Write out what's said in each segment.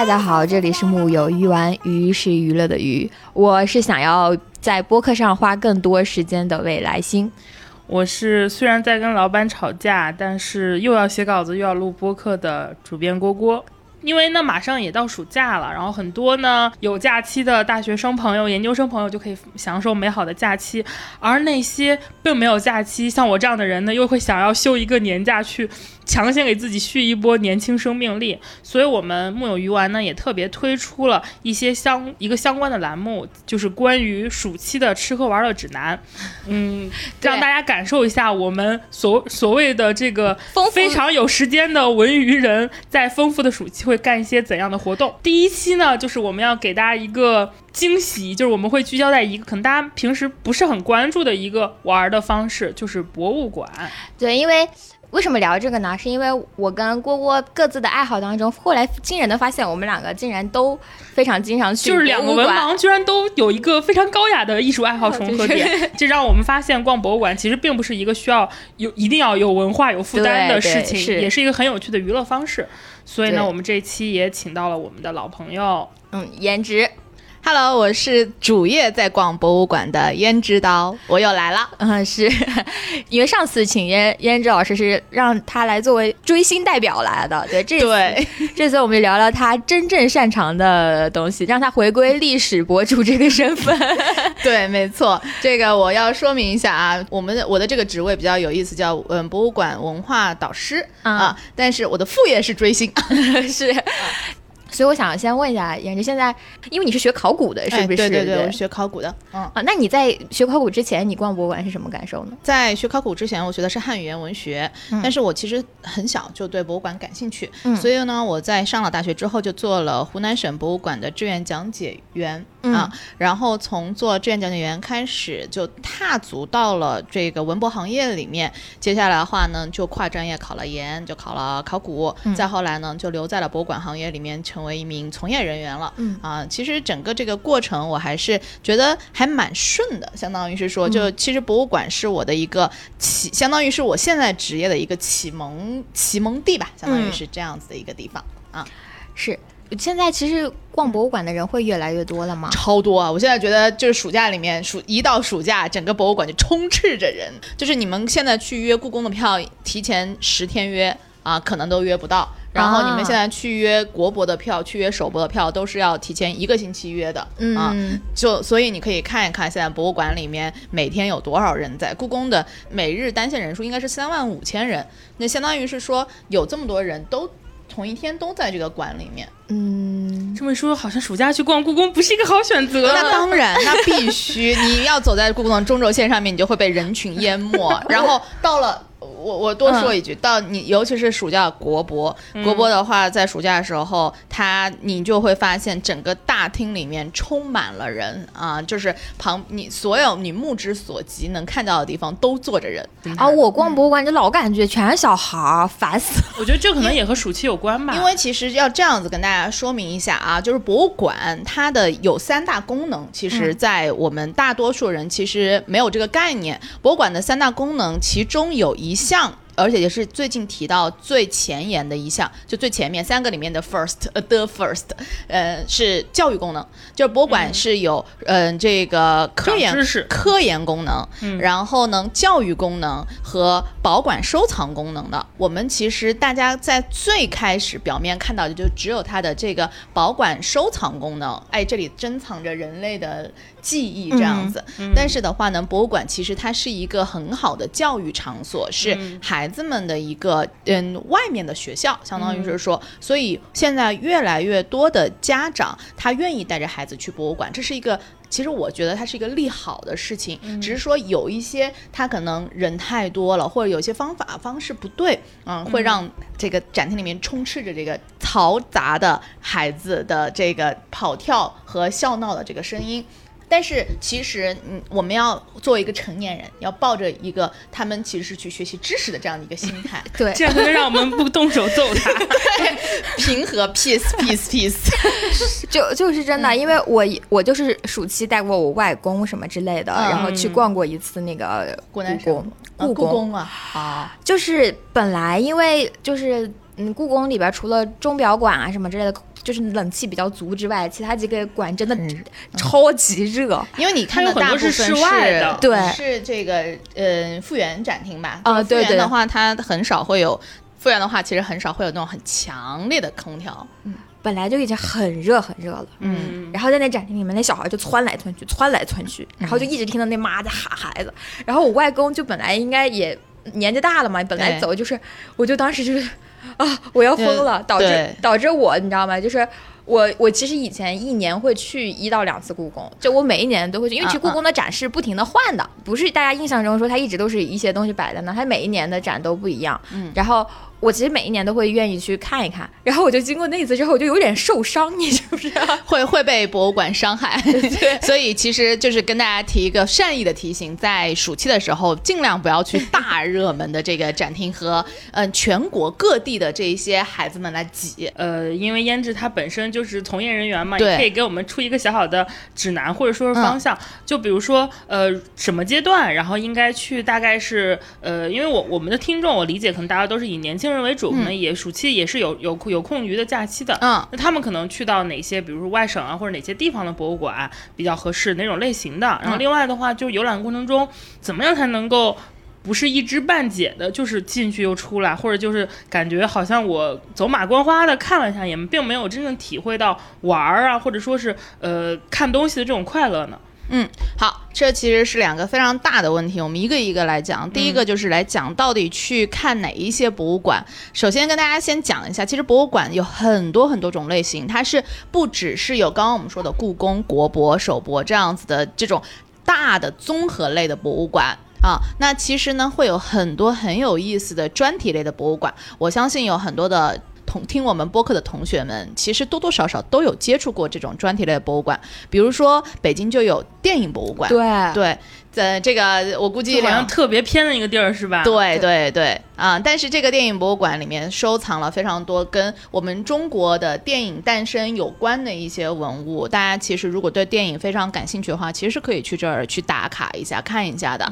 大家好，这里是木有鱼丸，鱼是娱乐的鱼，我是想要在播客上花更多时间的未来星。我是虽然在跟老板吵架，但是又要写稿子又要录播客的主编郭郭。因为呢，马上也到暑假了，然后很多呢有假期的大学生朋友、研究生朋友就可以享受美好的假期，而那些并没有假期，像我这样的人呢，又会想要休一个年假去。强行给自己续一波年轻生命力，所以我们木有鱼丸呢也特别推出了一些相一个相关的栏目，就是关于暑期的吃喝玩乐指南，嗯，让大家感受一下我们所所谓的这个非常有时间的文娱人在丰富的暑期会干一些怎样的活动。第一期呢，就是我们要给大家一个惊喜，就是我们会聚焦在一个可能大家平时不是很关注的一个玩的方式，就是博物馆。对，因为。为什么聊这个呢？是因为我跟郭郭各自的爱好当中，后来惊人的发现，我们两个竟然都非常经常去就是两个文盲居然都有一个非常高雅的艺术爱好 重合点，这让我们发现逛博物馆其实并不是一个需要有一定要有文化有负担的事情，也是一个很有趣的娱乐方式。所以呢，我们这一期也请到了我们的老朋友，嗯，颜值。Hello，我是主业在逛博物馆的胭脂刀，我又来了。嗯，是 因为上次请胭胭脂老师是让他来作为追星代表来的，对，这对 这次我们聊聊他真正擅长的东西，让他回归历史博主这个身份。对，没错，这个我要说明一下啊，我们的我的这个职位比较有意思，叫嗯博物馆文化导师啊，但是我的副业是追星，是。所以我想先问一下颜值，现在因为你是学考古的，是不是？对对对，我是学考古的。嗯啊，那你在学考古之前，你逛博物馆是什么感受呢？在学考古之前，我学的是汉语言文学，但是我其实很小就对博物馆感兴趣，所以呢，我在上了大学之后就做了湖南省博物馆的志愿讲解员。啊，然后从做志愿讲解员开始，就踏足到了这个文博行业里面。接下来的话呢，就跨专业考了研，就考了考古。再后来呢，就留在了博物馆行业里面，成为一名从业人员了。嗯啊，其实整个这个过程，我还是觉得还蛮顺的。相当于是说，就其实博物馆是我的一个启，相当于是我现在职业的一个启蒙启蒙地吧，相当于是这样子的一个地方啊，是。现在其实逛博物馆的人会越来越多了吗？超多啊！我现在觉得就是暑假里面，暑一到暑假，整个博物馆就充斥着人。就是你们现在去约故宫的票，提前十天约啊，可能都约不到。然后你们现在去约国博的票，去约首博的票，都是要提前一个星期约的啊。就所以你可以看一看现在博物馆里面每天有多少人在。故宫的每日单线人数应该是三万五千人，那相当于是说有这么多人都。同一天都在这个馆里面，嗯，这么说好像暑假去逛故宫不是一个好选择。那当然，那必须，你要走在故宫的中轴线上面，你就会被人群淹没。然后到了。我我多说一句，到你尤其是暑假国博，国博的话，在暑假的时候，他你就会发现整个大厅里面充满了人啊，就是旁你所有你目之所及能看到的地方都坐着人啊。我逛博物馆就老感觉全是小孩儿，烦死了。我觉得这可能也和暑期有关吧。因为其实要这样子跟大家说明一下啊，就是博物馆它的有三大功能，其实在我们大多数人其实没有这个概念。博物馆的三大功能，其中有一。像而且也是最近提到最前沿的一项，就最前面三个里面的 first，呃，the first，呃，是教育功能，就是博物馆是有，嗯，这个科研知识、科研功能，然后呢，教育功能和保管收藏功能的。我们其实大家在最开始表面看到的就只有它的这个保管收藏功能，哎，这里珍藏着人类的。记忆这样子，但是的话呢，博物馆其实它是一个很好的教育场所，是孩子们的一个嗯外面的学校，相当于是说，所以现在越来越多的家长他愿意带着孩子去博物馆，这是一个其实我觉得它是一个利好的事情，只是说有一些他可能人太多了，或者有些方法方式不对，嗯，会让这个展厅里面充斥着这个嘈杂的孩子的这个跑跳和笑闹的这个声音。但是其实，嗯，我们要作为一个成年人，要抱着一个他们其实是去学习知识的这样的一个心态，对，这样才能让我们不动手揍他，对，平和，peace peace peace，就就是真的，因为我我就是暑期带过我外公什么之类的，然后去逛过一次那个故宫，故宫。啊，啊，就是本来因为就是。嗯，故宫里边除了钟表馆啊什么之类的，就是冷气比较足之外，其他几个馆真的超级热。因为你看的大部分是室外的，对，是这个呃复原展厅吧？啊，对对。的话，它很少会有复原的话，其实很少会有那种很强烈的空调。嗯，本来就已经很热很热了。嗯。然后在那展厅里面，那小孩就窜来窜去，窜来窜去，然后就一直听到那妈在喊孩子。然后我外公就本来应该也年纪大了嘛，本来走就是，我就当时就是啊，我要疯了，导致导致我你知道吗？就是。我我其实以前一年会去一到两次故宫，就我每一年都会去，因为其实故宫的展示不停的换的，不是大家印象中说它一直都是一些东西摆在那，它每一年的展都不一样。嗯，然后。我其实每一年都会愿意去看一看，然后我就经过那次之后，我就有点受伤，你知不知道？会会被博物馆伤害，所以其实就是跟大家提一个善意的提醒，在暑期的时候，尽量不要去大热门的这个展厅和嗯全国各地的这一些孩子们来挤。呃，因为胭脂它本身就是从业人员嘛，也可以给我们出一个小小的指南或者说是方向。就比如说呃什么阶段，然后应该去，大概是呃，因为我我们的听众，我理解可能大家都是以年轻。人为主，可能也暑期也是有有有空余的假期的，嗯，那他们可能去到哪些，比如说外省啊，或者哪些地方的博物馆比较合适，哪种类型的？然后另外的话，就是游览过程中，怎么样才能够不是一知半解的，就是进去又出来，或者就是感觉好像我走马观花的看了一下，也并没有真正体会到玩儿啊，或者说是呃看东西的这种快乐呢？嗯，好，这其实是两个非常大的问题，我们一个一个来讲。第一个就是来讲到底去看哪一些博物馆。首先跟大家先讲一下，其实博物馆有很多很多种类型，它是不只是有刚刚我们说的故宫、国博、首博这样子的这种大的综合类的博物馆啊。那其实呢，会有很多很有意思的专题类的博物馆。我相信有很多的。同听我们播客的同学们，其实多多少少都有接触过这种专题类的博物馆，比如说北京就有电影博物馆，对对。在这个，我估计好像特别偏的一个地儿是吧？对对对，啊！但是这个电影博物馆里面收藏了非常多跟我们中国的电影诞生有关的一些文物。大家其实如果对电影非常感兴趣的话，其实是可以去这儿去打卡一下、看一下的。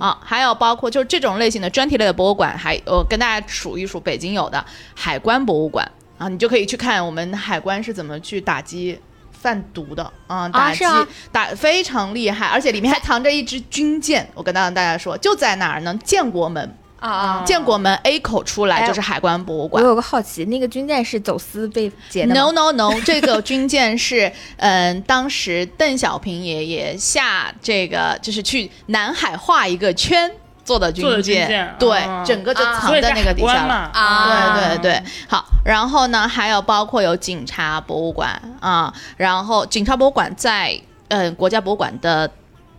啊，还有包括就是这种类型的专题类的博物馆，还呃跟大家数一数，北京有的海关博物馆啊，你就可以去看我们海关是怎么去打击。贩毒的啊，打击打非常厉害，而且里面还藏着一支军舰。我跟大大家说，就在哪儿呢？建国门啊啊！建国门 A 口出来就是海关博物馆。我有个好奇，那个军舰是走私被劫的？No No No，这个军舰是嗯，当时邓小平爷爷下这个就是去南海画一个圈。做的军舰，对，整个就藏在那个底下了。啊！对对对，好，然后呢，还有包括有警察博物馆啊，然后警察博物馆在嗯国家博物馆的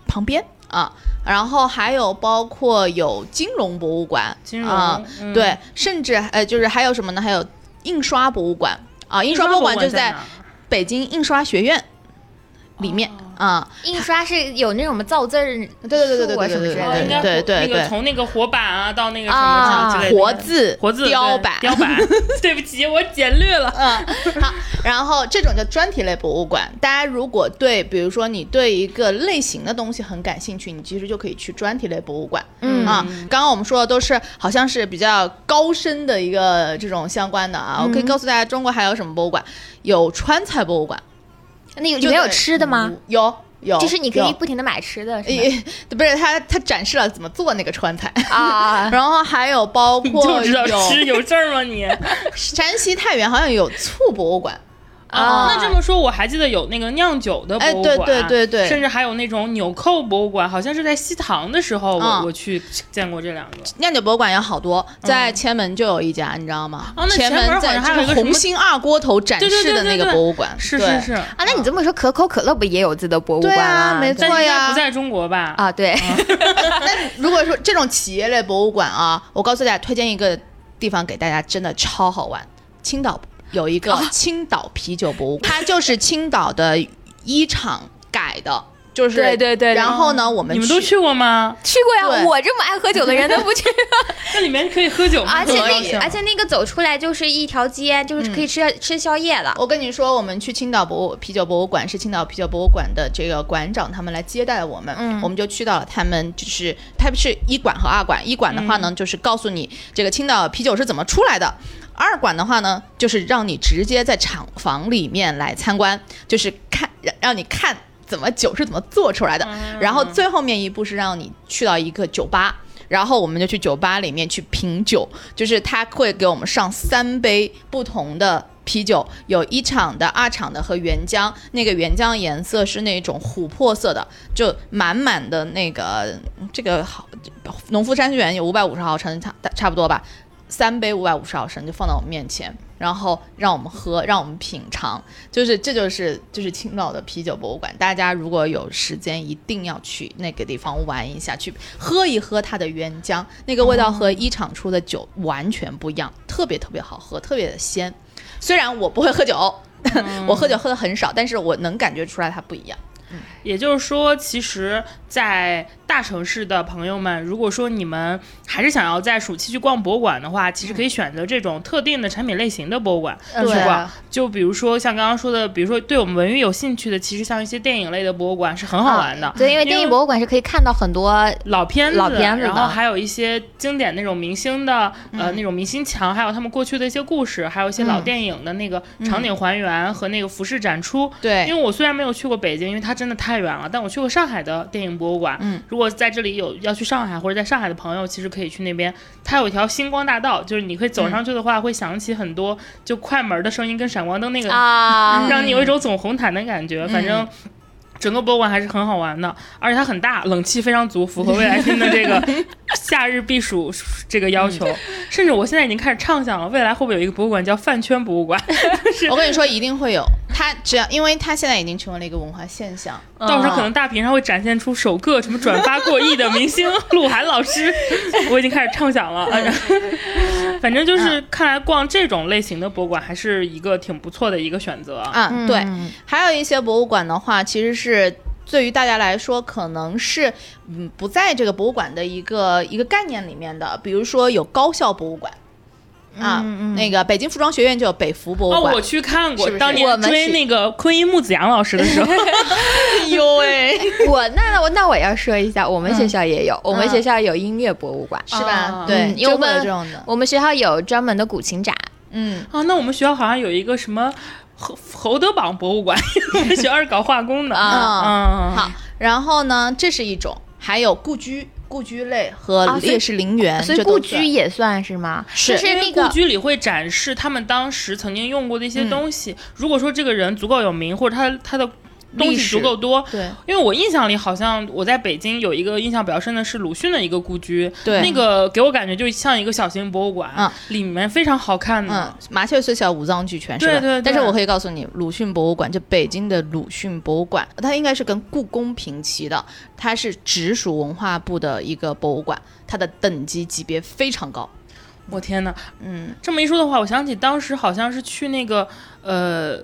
旁边啊，然后还有包括有金融博物馆，啊，对，甚至呃就是还有什么呢？还有印刷博物馆啊，印刷博物馆就在北京印刷学院里面。啊，印刷是有那种什么造字儿，对对对对对对什么之类的，对对对对，从那个活板啊到那个什么之类的活字活字雕版雕版，对不起，我简略了。嗯，好，然后这种叫专题类博物馆，大家如果对，比如说你对一个类型的东西很感兴趣，你其实就可以去专题类博物馆。嗯啊，刚刚我们说的都是好像是比较高深的一个这种相关的啊，我可以告诉大家，中国还有什么博物馆？有川菜博物馆。那里面有吃的吗？有有，就是你可以不停的买吃的，是 不是他他展示了怎么做那个川菜啊，然后还有包括就知道吃有事儿吗你？山西太原好像有醋博物馆。啊，那这么说，我还记得有那个酿酒的博物馆，对对对对，甚至还有那种纽扣博物馆，好像是在西塘的时候，我我去见过这两个。酿酒博物馆有好多，在前门就有一家，你知道吗？哦，那前门在还有个红星二锅头展示的那个博物馆，是是是。啊，那你这么说，可口可乐不也有自己的博物馆啊？没错呀，不在中国吧？啊，对。那如果说这种企业类博物馆啊，我告诉大家，推荐一个地方给大家，真的超好玩，青岛。有一个青岛啤酒博物馆，它就是青岛的一厂改的，就是对对对对然后呢，我们你们都去过吗？去过呀，我这么爱喝酒的人都不去。那里面可以喝酒吗？而且那而且那个走出来就是一条街，就是可以吃、吃宵夜了。我跟你说，我们去青岛博物啤酒博物馆，是青岛啤酒博物馆的这个馆长他们来接待我们，嗯我们就去到了他们就是他们是一馆和二馆，一馆的话呢，就是告诉你这个青岛啤酒是怎么出来的。二馆的话呢，就是让你直接在厂房里面来参观，就是看让让你看怎么酒是怎么做出来的。然后最后面一步是让你去到一个酒吧，然后我们就去酒吧里面去品酒，就是他会给我们上三杯不同的啤酒，有一厂的、二厂的和原浆。那个原浆颜色是那种琥珀色的，就满满的那个这个好农夫山泉有五百五十毫升，差差不多吧。三杯五百五十毫升就放到我们面前，然后让我们喝，让我们品尝，就是这就是就是青岛的啤酒博物馆。大家如果有时间，一定要去那个地方玩一下，去喝一喝它的原浆，那个味道和一厂出的酒完全不一样，特别特别好喝，特别的鲜。虽然我不会喝酒，我喝酒喝的很少，但是我能感觉出来它不一样。也就是说，其实，在大城市的朋友们，如果说你们还是想要在暑期去逛博物馆的话，其实可以选择这种特定的产品类型的博物馆嗯去逛。就比如说像刚刚说的，比如说对我们文娱有兴趣的，其实像一些电影类的博物馆是很好玩的。对，因为电影博物馆是可以看到很多老片子，老片子然后还有一些经典那种明星的，呃，那种明星墙，还有他们过去的一些故事，还有一些老嗯电影的那个场景还原和那个服饰展出。对因为我虽然没有去过北京，因为它真的太远了，但我去过上海的电影博物馆。嗯，如果在这里有要去上海或者在上海的朋友，其实可以去那边。它有一条星光大道，就是你可以走上去的话，会响起很多就快门的声音跟闪光灯那个啊，让你有一种走红毯的感觉。反正整个博物馆还是很好玩的，而且它很大，冷气非常足，符合未来新的这个 夏日避暑这个要求。甚至我现在已经开始畅想了，未来会不会有一个博物馆叫饭圈博物馆？我跟你说，一定会有。它只要，因为它现在已经成为了一个文化现象。到时候可能大屏上会展现出首个什么转发过亿的明星鹿晗老师，我已经开始畅想了。反正就是看来逛这种类型的博物馆还是一个挺不错的一个选择。啊，嗯对，还有一些博物馆的话，其实是对于大家来说，可能是嗯不在这个博物馆的一个一个概念里面的，比如说有高校博物馆。啊，那个北京服装学院就有北服博哦，物馆。我去看过，是是当年追们是那个昆音木子阳老师的时候，哎呦喂，我那那我那我要说一下，我们学校也有，我们嗯学校有音乐博物馆，是吧？啊对，嗯有我们这种的。我们学校有专门的古琴展。嗯，啊，那我们学校好像有一个什么侯侯德榜博物馆，我们学校是搞化工的。啊嗯，好，然后呢，这是一种，还有故居、故居类和烈士陵园，所以故居也算是吗？是。就是因为那个故居里会展示他们当时曾经用过的一些嗯。东西。如果说这个人足够有名，或者他他的东西足够多，对因为我印象里好像我在北京有一个印象比较深的是鲁迅的一个故居，对那个给我感觉就像一个小型博物馆，嗯里面非常好看嗯的。，麻雀虽小，五脏俱全，是吧？对对对但是我可以告诉你，鲁迅博物馆，就北京的鲁迅博物馆，它应该是跟故宫平齐的，它是直属文化部的一个博物馆，它的等级级别非常高。我天呐，嗯，这么一说的话，我想起当时好像是去那个呃。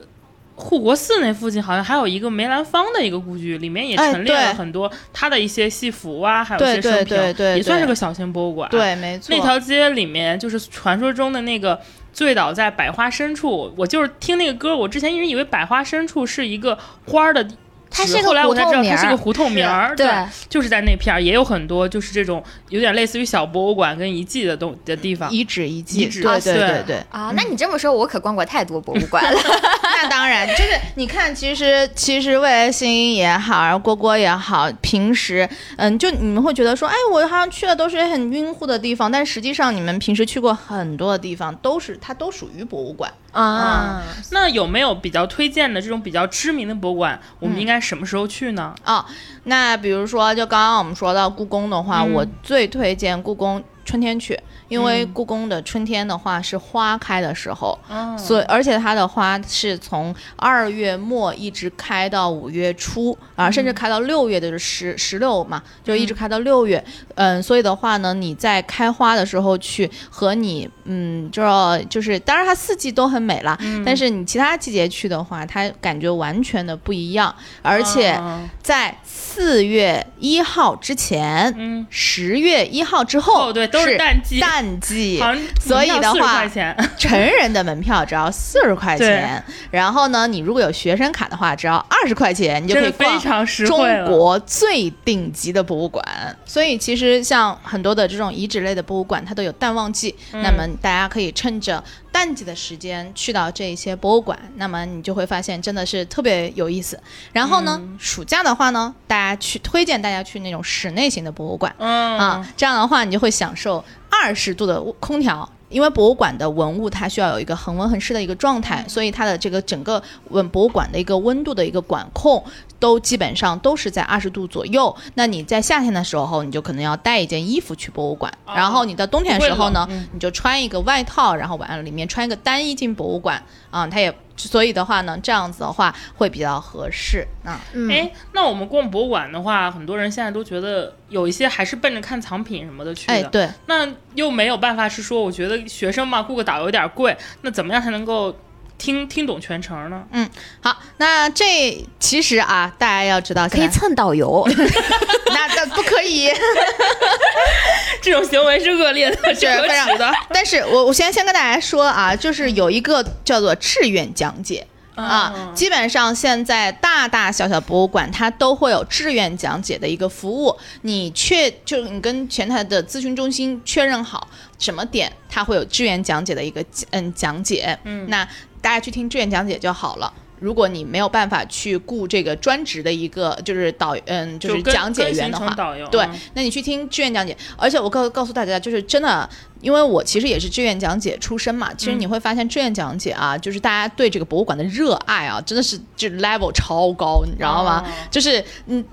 护国寺那附近好像还有一个梅兰芳的一个故居，里面也哎陈列了很多他的一些戏服啊，还有一些生平，也算是个小型博物馆。，对，没错。那条街里面就是传说中的那个醉倒在百花深处。我就是听那个歌，我之前一直以为百花深处是一个花儿的址，它是个后来我才知道胡同名儿它是个胡同名儿。对就是在那片儿也有很多就是这种有点类似于小博物馆跟遗迹的东的地方。遗址遗迹，对啊对对对对。啊，那你这么说，我可逛过太多博物馆了。那当然，就是你看，其实其实未来星也好，然后蝈蝈也好，平时嗯，就你们会觉得说，哎，我好像去的都是很晕乎的地方，但实际上你们平时去过很多的地方，都是它都属于博物馆。啊，那有没有比较推荐的这种比较知名的博物馆？我们应该什么时候去呢？啊、那比如说，就刚刚我们说到故宫的话，嗯我最推荐故宫春天去，因为故宫的春天的话是花开的时候，嗯所以而且它的花是从二月末一直开到五月初啊，甚至开到六月，就是十十六嘛，就一直开到六月。嗯，所以的话呢，你在开花的时候去和你嗯，就就是当然它四季都很美啦，但是你其他季节去的话，它感觉完全的不一样，而且哦。在四月一号之前。嗯，十月一号之后，哦对都是淡季。淡季，所以的门票40话 成人的门票只要四十块钱，然后呢，你如果有学生卡的话，只要二十块钱，你就可以非逛常实中。国最顶级的博物馆。所以其实像很多的这种遗址类的博物馆，它都有淡旺季，嗯那么大家可以趁着淡季的时间去到这一些博物馆，那么你就会发现真的是特别有意思。然后呢，嗯暑假的话呢，大家去推荐大家去那种室内型的博物馆。嗯啊，这样的话你就会享受二十度的空调。因为博物馆的文物它需要有一个恒温恒湿的一个状态，所以它的这个整个文博物馆的一个温度的一个管控都基本上都是在二十度左右。那你在夏天的时候，你就可能要带一件衣服去博物馆，哦然后你到冬天的时候呢你就穿一个外套，然后完了里面穿一个单衣进博物馆啊，它也所以的话呢，这样子的话会比较合适啊。嗯，哎，那我们逛博物馆的话，很多人现在都觉得有一些还是奔着看藏品什么的去的。哎，对，那又没有办法是说，我觉得学生嘛，雇个导游有点贵，那怎么样才能够听听懂全程呢？嗯好，那这其实啊，大家要知道，可以蹭导游，那可以。这种行为是恶劣的，是可非常耻的。但是我我先先跟大家说啊，就是有一个叫做志愿讲解。啊，嗯基本上现在大大小小博物馆它都会有志愿讲解的一个服务。你确就你跟前台的咨询中心确认好什么点，它会有志愿讲解的一个嗯讲解。嗯那大家去听志愿讲解就好了。如果你没有办法去雇这个专职的一个就是导嗯就是讲解员的话，导游，对嗯，那你去听志愿讲解，而且我告告诉大家，就是真的，因为我其实也是志愿讲解出身嘛，其实你会发现志愿讲解啊，就是大家对这个博物馆的热爱啊，真的是就 level 超高，你知道吗？哦就是嗯。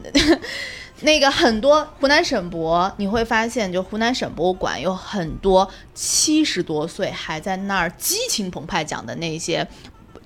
那个很多湖南省博，你会发现，就湖南省博物馆有很多七十多岁还在那儿激情澎湃讲的那些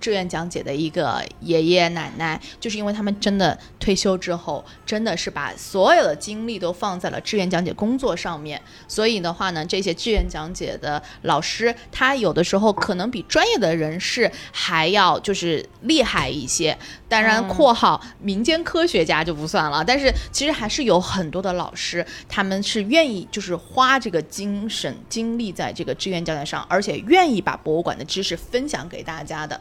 志愿讲解的一个爷爷奶奶，就是因为他们真的退休之后，真的是把所有的精力都放在了志愿讲解工作上面。所以的话呢，这些志愿讲解的老师，他有的时候可能比专业的人士还要就是厉害一些。当然，括号民间科学家就不算了，但是其实还是有很多的老师，他们是愿意就是花这个精神精力在这个志愿讲解上，而且愿意把博物馆的知识分享给大家的。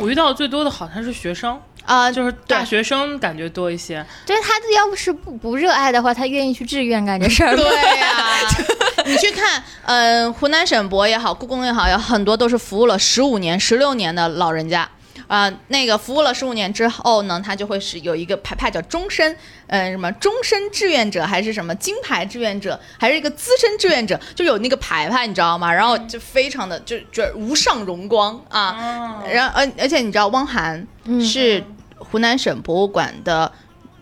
我遇到最多的好像是学生，啊、就是大学生感觉多一些。对他要不是不不热爱的话，他愿意去志愿干这事儿？对呀、你去看，嗯、湖南省博也好，故宫也好，有很多都是服务了十五年、十六年的老人家。啊、那个服务了十五年之后呢，他就会是有一个牌牌叫终身，嗯、什么终身志愿者，还是什么金牌志愿者，还是一个资深志愿者，就有那个牌牌，你知道吗？然后就非常的就就无上荣光啊。哦，然后而而且你知道汪涵嗯是湖南省博物馆的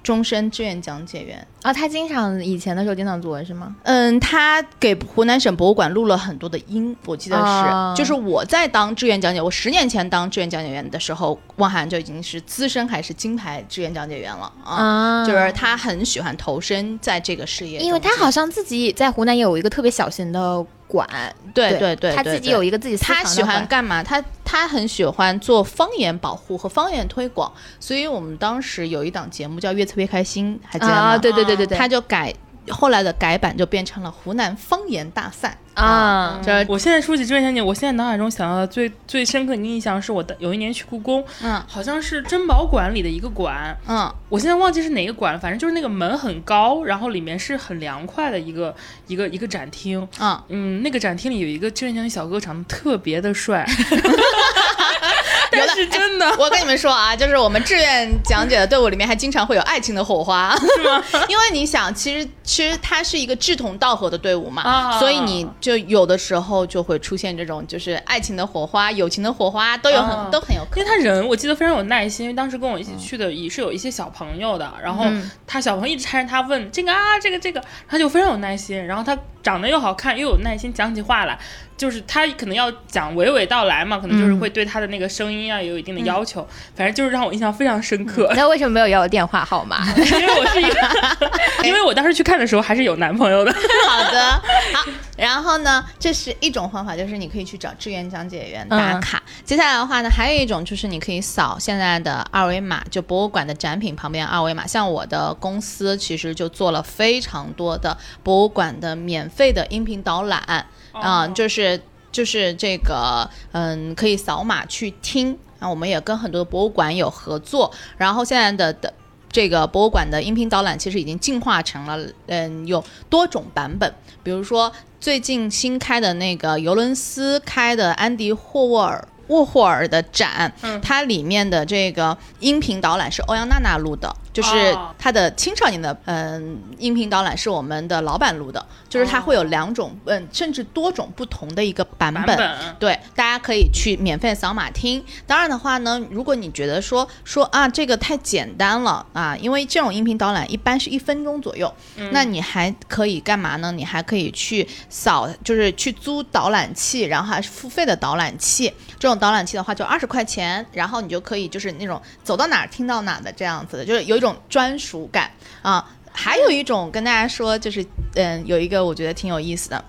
终身志愿讲解员。啊，他经常以前的时候经常做是吗？嗯，他给湖南省博物馆录了很多的音，我记得是，哦就是我在当志愿讲解，我十年前当志愿讲解员的时候，汪涵就已经是资深还是金牌志愿讲解员了啊。啊就是他很喜欢投身在这个事业，因为他好像自己在湖南也有一个特别小型的馆，对对对，他自己有一个自己他喜欢干嘛？他他很喜欢做方言保护和方言推广，所以我们当时有一档节目叫《越策越开心》，还记得吗？啊，对对对对对，他就改后来的改版就变成了湖南方言大赛。啊。就是我现在说起志愿讲解，我现在脑海中想到的最最深刻的印象是我的有一年去故宫，嗯。好像是珍宝馆里的一个馆，嗯。我现在忘记是哪个馆了，反正就是那个门很高，然后里面是很凉快的一个一个一个展厅。嗯，嗯，那个展厅里有一个志愿讲解小哥，长得特别的帅，但是真的我跟你们说啊，就是我们志愿讲解的队伍里面还经常会有爱情的火花，是吗？因为你想，其实其实它是一个志同道合的队伍嘛，啊所以你就有的时候就会出现这种就是爱情的火花、友情的火花都有很、啊都很有可能。因为他人，我记得非常有耐心。因为当时跟我一起去的也是有一些小朋友的，然后嗯他小朋友一直缠着他问这个啊，这个这个，他就非常有耐心。然后他长得又好看又有耐心讲起话来。就是他可能要讲娓娓道来嘛，可能就是会对他的那个声音啊有一定的要求。反正就是让我印象非常深刻。那为什么没有要我电话号码？因为我是一个，因为我当时去看的时候还是有男朋友的。好的，好。然后呢，这是一种方法，就是你可以去找志愿讲解员打卡。接下来的话呢，还有一种就是你可以扫现在的二维码，就博物馆的展品旁边二维码。像我的公司其实就做了非常多的博物馆的免费的音频导览。啊，就是就是这个，嗯，可以扫码去听。啊，我们也跟很多博物馆有合作。然后现在的的这个博物馆的音频导览其实已经进化成了，嗯，有多种版本。比如说最近新开的那个尤伦斯开的安迪霍沃尔。沃霍尔的展，它里面的这个音频导览是欧阳娜娜录的，就是它的青少年的嗯音频导览是我们的老板录的，就是它会有两种嗯甚至多种不同的一个版本，对，大家可以去免费扫码听。当然的话呢，如果你觉得说说啊这个太简单了啊，因为这种音频导览一般是一分钟左右，那你还可以干嘛呢？你还可以去扫，就是去租导览器，然后还是付费的导览器这种。导览器的话就二十块钱，然后你就可以就是那种走到哪儿听到哪的这样子的，就是有一种种专属感啊。还有一种跟大家说，就是嗯，有一个我觉得挺有意思的。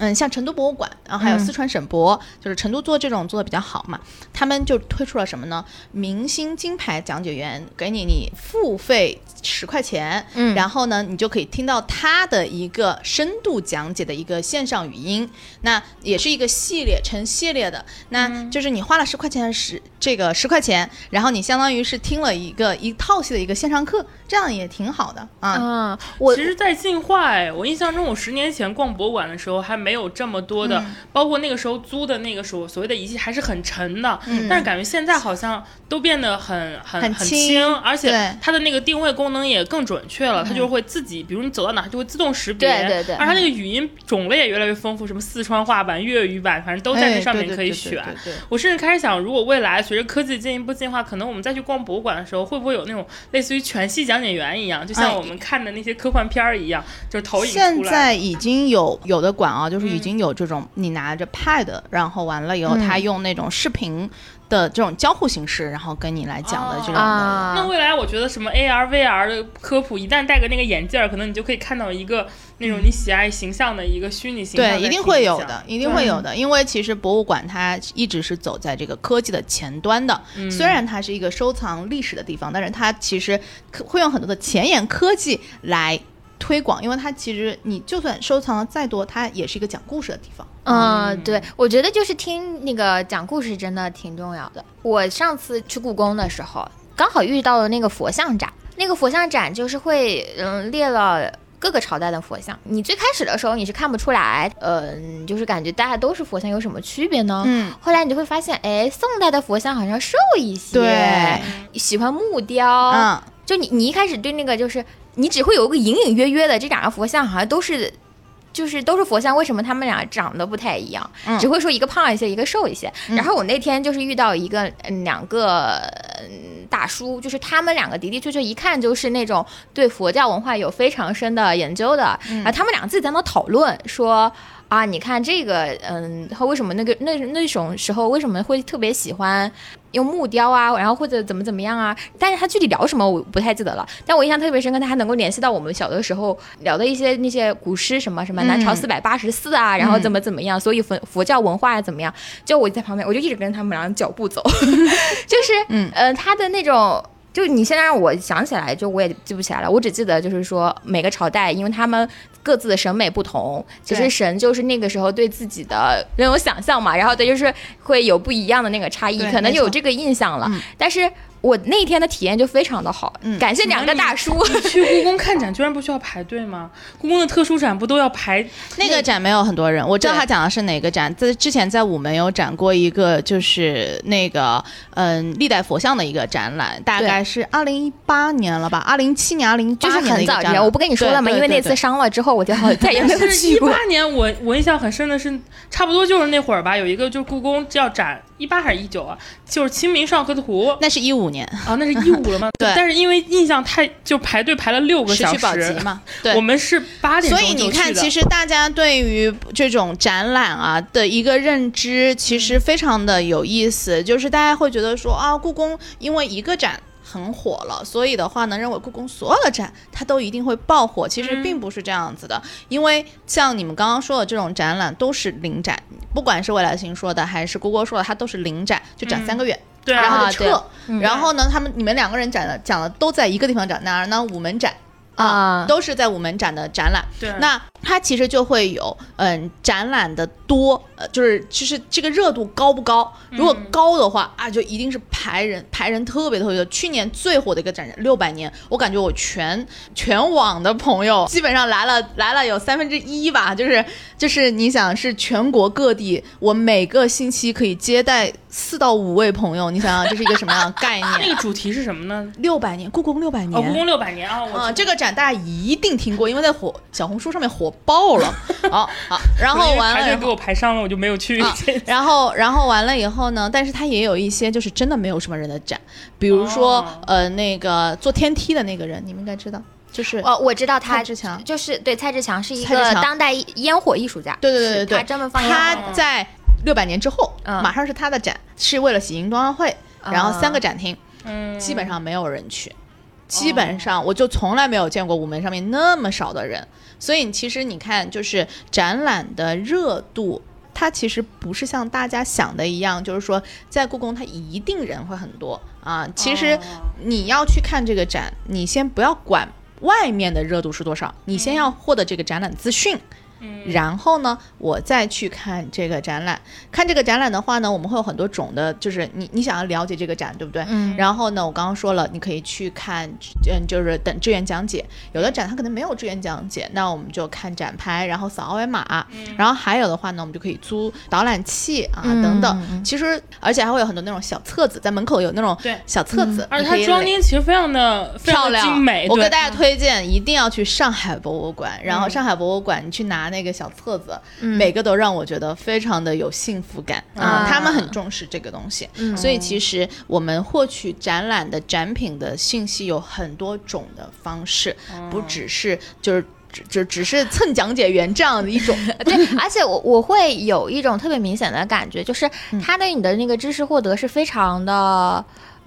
嗯，像成都博物馆，然后还有四川省博，就是成都做这种做的比较好嘛，他们就推出了什么呢？明星金牌讲解员，给你你付费十块钱，嗯，然后呢，你就可以听到他的一个深度讲解的一个线上语音，那也是一个系列成系列的，那就是你花了十块钱十这个十块钱，然后你相当于是听了一个一套系的一个线上课，这样也挺好的啊。啊，我其实，在进化哎，我印象中我十年前逛博物馆的时候还没。没有这么多的，包括那个时候租的那个时候所谓的仪器还是很沉的，但是感觉现在好像都变得很很很轻，而且它的那个定位功能也更准确了，它就会自己，比如你走到哪，它就会自动识别，对对对，而它那个语音种类也越来越丰富，什么四川话版、粤语版，反正都在那上面可以选。我甚至开始想，如果未来随着科技进一步进化，可能我们再去逛博物馆的时候，会不会有那种类似于全息讲解员一样，就像我们看的那些科幻片儿一样，就是投影出来。现在已经有有的馆啊，就。就是已经有这种，你拿着 Pad，然后完了以后，他用那种视频的这种交互形式，然后跟你来讲的这种。那未来我觉得什么 AR、VR 的科普，一旦戴个那个眼镜儿，可能你就可以看到一个那种你喜爱形象的一个虚拟形象。对，一定会有的，一定会有的。因为其实博物馆它一直是走在这个科技的前端的，虽然它是一个收藏历史的地方，但是它其实会用很多的前沿科技来。推广，因为它其实你就算收藏的再多，它也是一个讲故事的地方。嗯，对，我觉得就是听那个讲故事真的挺重要的。我上次去故宫的时候，刚好遇到了那个佛像展，那个佛像展就是会嗯列了各个朝代的佛像。你最开始的时候你是看不出来，嗯，就是感觉大家都是佛像有什么区别呢？嗯，后来你就会发现，哎，宋代的佛像好像瘦一些，对，喜欢木雕，嗯，就你你一开始对那个就是。你只会有一个隐隐约约的，这两个佛像好像都是，就是都是佛像，为什么他们俩长得不太一样？只会说一个胖一些，一个瘦一些。然后我那天就是遇到一个两个大叔，就是他们两个的的确确一看就是那种对佛教文化有非常深的研究的，然后他们俩自己在那讨论说。啊，你看这个，嗯，他为什么那个那那种时候为什么会特别喜欢用木雕啊，然后或者怎么怎么样啊？但是他具体聊什么我不太记得了。但我印象特别深刻，他还能够联系到我们小的时候聊的一些那些古诗，什么什么南朝四百八十四啊，然后怎么怎么样，所以佛佛教文化怎么样？就我在旁边，我就一直跟着他们俩脚步走，就是，嗯，呃，他的那种。就你现在让我想起来，就我也记不起来了。我只记得就是说每个朝代，因为他们各自的审美不同，其实神就是那个时候对自己的那种想象嘛，然后他就是会有不一样的那个差异，可能有这个印象了，但是。我那天的体验就非常的好，感谢两个大叔。去故宫 看展居然不需要排队吗？故宫的特殊展不都要排？那个展没有很多人，我知道他讲的是哪个展。在之前在午门有展过一个，就是那个嗯历代佛像的一个展览，大概是二零一八年了吧，二零一七年、二零一八年很早之前，我不跟你说了吗？因为那次伤了之后，我就好再也没有 去过。一八年我我印象很深的是，差不多就是那会儿吧，有一个就故宫要展。一八还是一九啊？就是《清明上河图》那是一五年，啊，那是一五了吗？对但是因为印象太就排队排了六个小时去保级时，嘛，对我。们是八点钟所以你看，其实大家对于这种展览啊的一个认知，其实非常的有意思。就是大家会觉得说啊，故宫因为一个展很火了，所以的话呢，认为故宫所有的展它都一定会爆火。其实嗯。并不是这样子的，因为像你们刚刚说的这种展览都是零展，不管是未来星说的还是郭郭说的，它都是零展，就展嗯。三个月。对然后啊，就撤，嗯。然后呢，他们你们两个人展的讲的都在一个地方展，哪儿呢？午门展啊。都是在午门展的展览。对，那它其实就会有，嗯，展览的多，呃，就是其实这个热度高不高？如果高的话啊，就一定是排人排人特别特别多。去年最火的一个展六百年，我感觉我全全网的朋友基本上来了来了有三分之一吧，就是就是你想是全国各地，我每个星期可以接待四到五位朋友，你想想这是一个什么样的概那念？个主题是什么呢？六百年，故宫六百年。哦，故宫六百年啊，我啊、知这个展大家一定听过，因为在火小红书上面火爆了。好好，然后完了以后，排队给我排上了，我就没有去。啊然后然后完了以后呢，但是他也有一些就是真的没有什么人的展，比如说、哦。呃那个坐天梯的那个人，你们应该知道，就是哦，我知道他蔡志强。就是对蔡志强是一个当代烟火艺术家，对对对对。对，他专门放烟他。在六百年之后，嗯。马上是他的展，是为了喜迎冬奥会，然后三个展厅，嗯，基本上没有人去，基本上我就从来没有见过午门上面那么少的人。所以其实你看，就是展览的热度，它其实不是像大家想的一样，就是说在故宫它一定人会很多啊。其实哦你要去看这个展，你先不要管外面的热度是多少，你先要获得这个展览资讯。然后呢，我再去看这个展览。看这个展览的话呢，我们会有很多种的，就是你你想要了解这个展，对不对？嗯然后呢，我刚刚说了，你可以去看，嗯，就是等志愿讲解。有的展它可能没有志愿讲解，那我们就看展牌，然后扫二维码。然后还有的话呢，我们就可以租导览器啊、嗯等等。其实而且还会有很多那种小册子，在门口有那种对小册子，而且它装订其实非常的漂亮精美。对我给大家推荐，一定要去上海博物馆。然后嗯上海博物馆，你去拿那个小册子，嗯每个都让我觉得非常的有幸福感啊啊。他们很重视这个东西，嗯所以其实我们获取展览的展品的信息有很多种的方式，不只是就是。只只只是蹭讲解员这样的一种，对，而且我我会有一种特别明显的感觉，就是嗯他对你的那个知识获得是非常的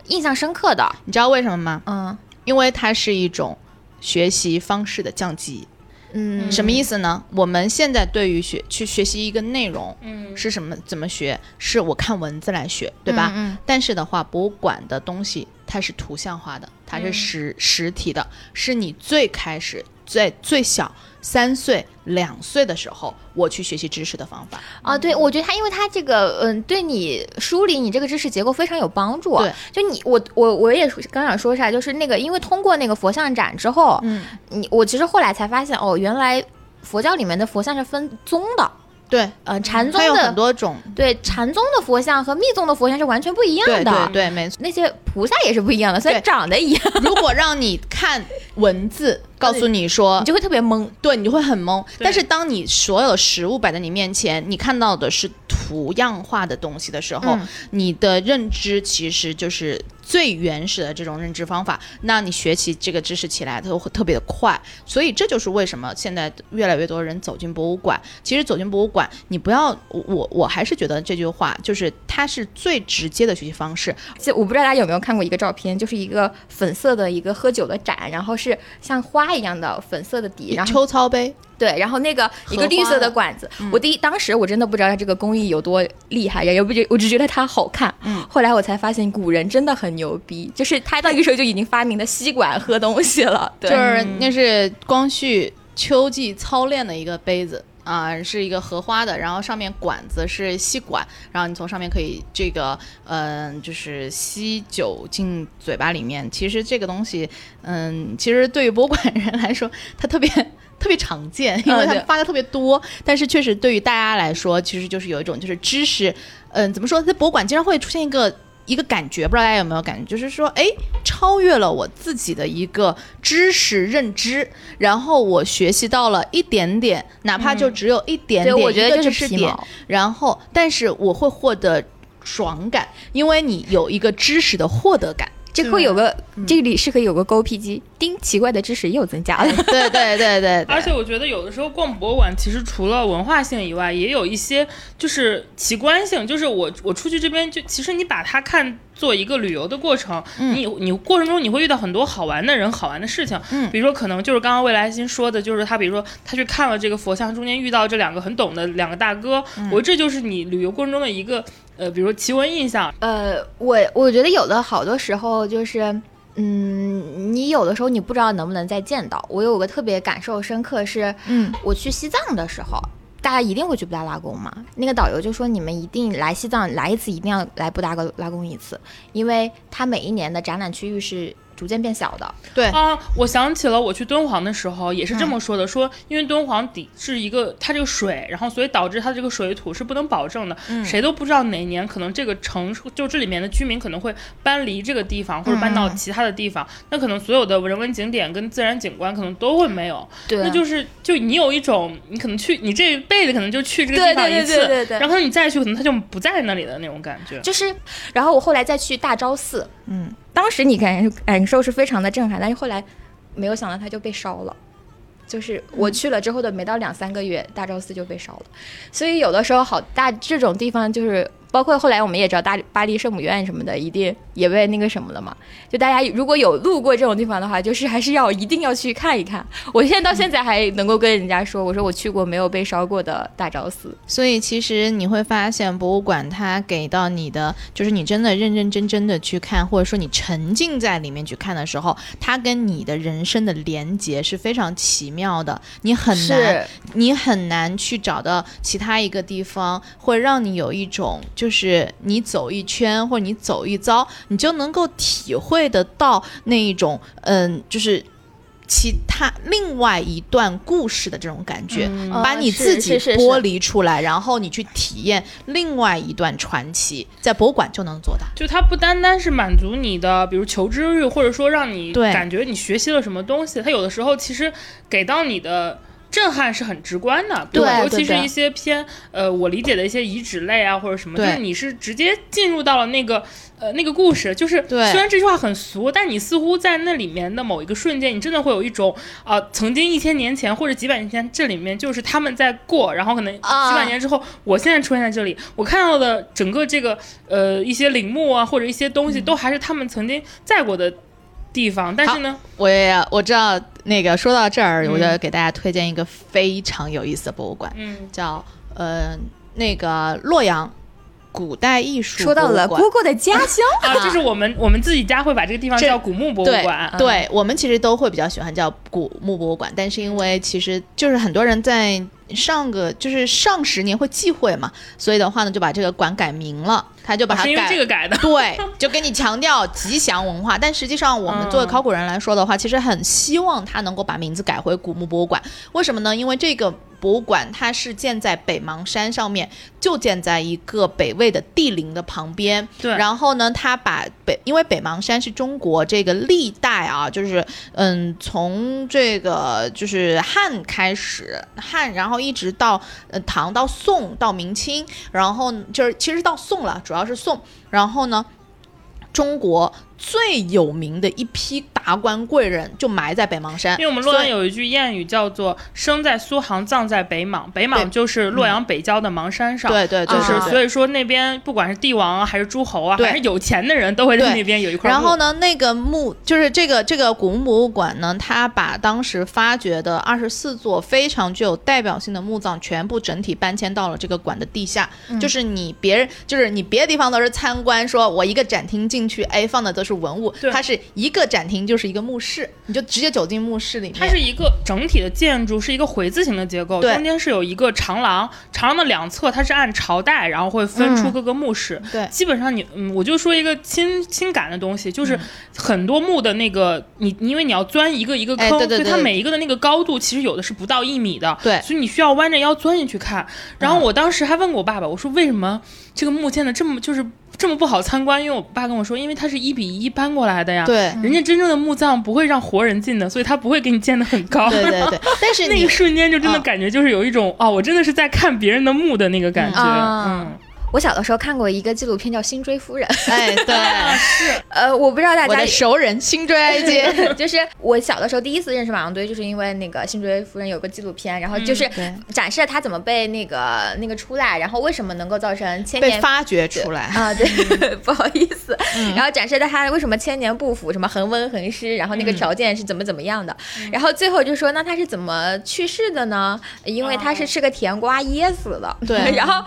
印象深刻的。你知道为什么吗？嗯因为它是一种学习方式的降级。嗯，什么意思呢？我们现在对于学去学习一个内容，嗯是什么？怎么学？是我看文字来学，对吧？嗯但是的话，博物馆的东西它是图像化的，它是实、实体的，是你最开始在最小三岁、两岁的时候，我去学习知识的方法。啊，对，我觉得他，因为他这个，嗯，对你梳理你这个知识结构非常有帮助。对，就你，我，我，我也刚想说一下，就是那个，因为通过那个佛像展之后，嗯，你，我其实后来才发现，哦，原来佛教里面的佛像是分宗的，对，呃，禅宗的有很，多种，对，禅宗的佛像和密宗的佛像是完全不一样的。对对，没错。那些菩萨也是不一样的，虽然长得一样，如果让你看文字，告诉你说你就会特别懵。对你就会很懵。但是当你所有的食物摆在你面前，你看到的是图样化的东西的时候，嗯你的认知其实就是最原始的这种认知方法。那你学习这个知识起来都会特别的快。所以这就是为什么现在越来越多人走进博物馆。其实走进博物馆，你不要我我还是觉得这句话就是它是最直接的学习方式。就我不知道大家有没有看过一个照片，就是一个粉色的一个喝酒的盏，然后是像花一样的粉色的底，然后秋操杯，对，然后那个一个绿色的管子，我第一当时我真的不知道它这个工艺有多厉害，也不觉我只觉得它好看。嗯，后来我才发现古人真的很牛逼，就是他那个时候就已经发明了吸管喝东西了。对，就是那是光绪秋季操练的一个杯子啊、是一个荷花的，然后上面管子是吸管，然后你从上面可以这个嗯、就是吸酒进嘴巴里面。其实这个东西，嗯，其实对于博物馆人来说，它特别。特别常见，因为他们发的特别多，但是确实对于大家来说，其实就是有一种就是知识，嗯，怎么说，在博物馆经常会出现一个一个感觉，不知道大家有没有感觉，就是说，哎，超越了我自己的一个知识认知，然后我学习到了一点点，哪怕就只有一点对，点，我觉得一个就知识点，是皮毛。然后，但是我会获得爽感，因为你有一个知识的获得感。这会有个，这里是可以有个勾 P 机，叮，奇怪的知识又增加了。对对对对，而且我觉得有的时候逛博物馆，其实除了文化性以外，也有一些就是奇观性，就是我我出去这边就其实你把它看。做一个旅游的过程，你你过程中你会遇到很多好玩的人、好玩的事情，嗯，比如说可能就是刚刚未来星说的，就是他比如说他去看了这个佛像，中间遇到这两个很懂的两个大哥，我这就是你旅游过程中的一个呃，比如说奇闻印象。呃，我我觉得有的好多时候就是，嗯，你有的时候你不知道能不能再见到。我有个特别感受深刻是，嗯，我去西藏的时候。大家一定会去布达拉宫嘛？那个导游就说你们一定来西藏来一次，一定要来布达拉宫一次，因为它每一年的展览区域是。逐渐变小的，对。啊，我想起了我去敦煌的时候也是这么说的，说因为敦煌底是一个它这个水，然后所以导致它这个水土是不能保证的，谁都不知道哪年可能这个城就这里面的居民可能会搬离这个地方或者搬到其他的地方，那可能所有的人文景点跟自然景观可能都会没有，对，那就是就你有一种你可能去你这一辈子可能就去这个地方一次，然后你再去可能它就不在那里的那种感觉，就是，然后我后来再去大昭寺，嗯。当时你感感受是非常的震撼，但是后来没有想到它就被烧了，就是我去了之后的没到两三个月，大昭寺就被烧了，所以有的时候好大这种地方就是。包括后来我们也知道大巴黎圣母院什么的，一定也被那个什么了嘛。就大家如果有路过这种地方的话，就是还是要一定要去看一看。我现在到现在还能够跟人家说，我说我去过没有被烧过的大昭寺。所以其实你会发现，博物馆它给到你的，就是你真的认认真真的去看，或者说你沉浸在里面去看的时候，它跟你的人生的连接是非常奇妙的。你很难，你很难去找到其他一个地方会让你有一种。是你走一圈或者你走一遭，你就能够体会得到那一种，嗯，就是其他另外一段故事的这种感觉，把你自己剥离出来，然后你去体验另外一段传奇，在博物馆就能做到。就它不单单是满足你的，比如求知欲，或者说让你感觉你学习了什么东西，它有的时候其实给到你的。震撼是很直观的，对，尤其是一些偏呃我理解的一些遗址类啊或者什么，就是你是直接进入到了那个呃那个故事，就是虽然这句话很俗，但你似乎在那里面的某一个瞬间，你真的会有一种啊，曾经一千年前或者几百年前这里面就是他们在过，然后可能几百年之后，我现在出现在这里，我看到的整个这个呃一些陵墓啊或者一些东西，都还是他们曾经在过的。地方，但是呢，我也我知道那个说到这儿，我就给大家推荐一个非常有意思的博物馆，嗯，叫呃那个洛阳古代艺术。说到了姑姑的家乡 啊，就是我们我们自己家会把这个地方叫古墓博物馆。对，我们其实都会比较喜欢叫古墓博物馆，但是因为其实就是很多人在。上个就是上十年会忌讳嘛，所以的话呢，就把这个馆改名了，他就把它改这个改的，对，就给你强调吉祥文化。但实际上，我们作为考古人来说的话，其实很希望他能够把名字改回古墓博物馆。为什么呢？因为这个。博物馆它是建在北邙山上面，就建在一个北魏的帝陵的旁边。对，然后呢，他把北，因为北邙山是中国这个历代啊，就是嗯，从这个就是汉开始，汉，然后后一直到呃唐到宋到明清，然后就是其实到宋了，主要是宋，然后呢，中国。最有名的一批达官贵人就埋在北邙山，因为我们洛阳有一句谚语叫做“生在苏杭，葬在北邙”，北邙就是洛阳北郊的邙山上。对对，就是所以说那边不管是帝王啊，还是诸侯啊，还是有钱的人都会在那边有一块。然后呢，那个墓就是这个这个古墓博物馆呢，它把当时发掘的二十四座非常具有代表性的墓葬全部整体搬迁到了这个馆的地下。就是你别人就是你别的地方都是参观，说我一个展厅进去，哎，放的都是。文物，它是一个展厅就是一个墓室，你就直接走进墓室里面。它是一个整体的建筑，是一个回字形的结构，中间是有一个长廊，长廊的两侧它是按朝代，然后会分出各个墓室。对，基本上你，嗯，我就说一个亲亲感的东西，就是很多墓的那个，你因为你要钻一个一个坑，所以它每一个的那个高度其实有的是不到一米的，对，所以你需要弯着腰钻进去看。然后我当时还问过我爸爸，我说为什么这个墓建的这么就是。这么不好参观，因为我爸跟我说，因为它是一比一搬过来的呀。对，人家真正的墓葬不会让活人进的，所以他不会给你建的很高。对对对。但是那一瞬间就真的感觉就是有一种哦，我真的是在看别人的墓的那个感觉。嗯，我小的时候看过一个纪录片叫《辛追夫人》，哎，对，是 呃，我不知道大家我的熟人辛追哀街。就是我小的时候第一次认识马王堆，就是因为那个《辛追夫人》有个纪录片，然后嗯就是展示了他怎么被那个那个出来，然后为什么能够造成千年被发掘出来，啊，对，不好意思，嗯然后展示了他为什么千年不腐，什么恒温恒湿，然后嗯那个条件是怎么怎么样的，然后最后就说那他是怎么去世的呢？因为他是吃个甜瓜噎死的，对 然后。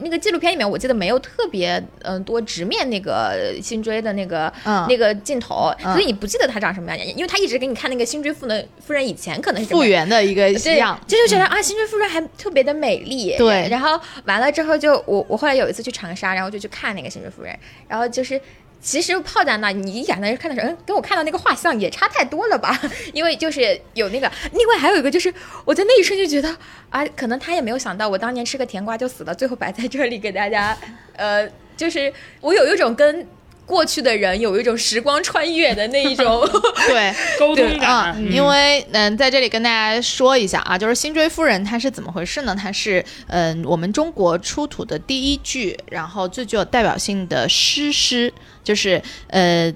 那个纪录片里面，我记得没有特别嗯、多直面那个辛追的那个、嗯那个镜头，嗯所以你不记得他长什么样，因为他一直给你看那个辛追夫人夫人以前可能是复原的一个，样。这就觉得、啊，辛追夫人还特别的美丽。对然后完了之后就我我后来有一次去长沙，然后就去看那个辛追夫人，然后就是。其实泡在那，你一眼在那看的时候，嗯，跟我看到那个画像也差太多了吧？因为就是有那个，另外还有一个就是，我在那一瞬就觉得啊，可能他也没有想到我当年吃个甜瓜就死了，最后摆在这里给大家，呃，就是我有一种跟过去的人有一种时光穿越的那一种，对，沟通啊、感，因为嗯、在这里跟大家说一下啊，就是辛追夫人她是怎么回事呢？她是嗯、我们中国出土的第一具，然后最具有代表性的诗诗，就是呃。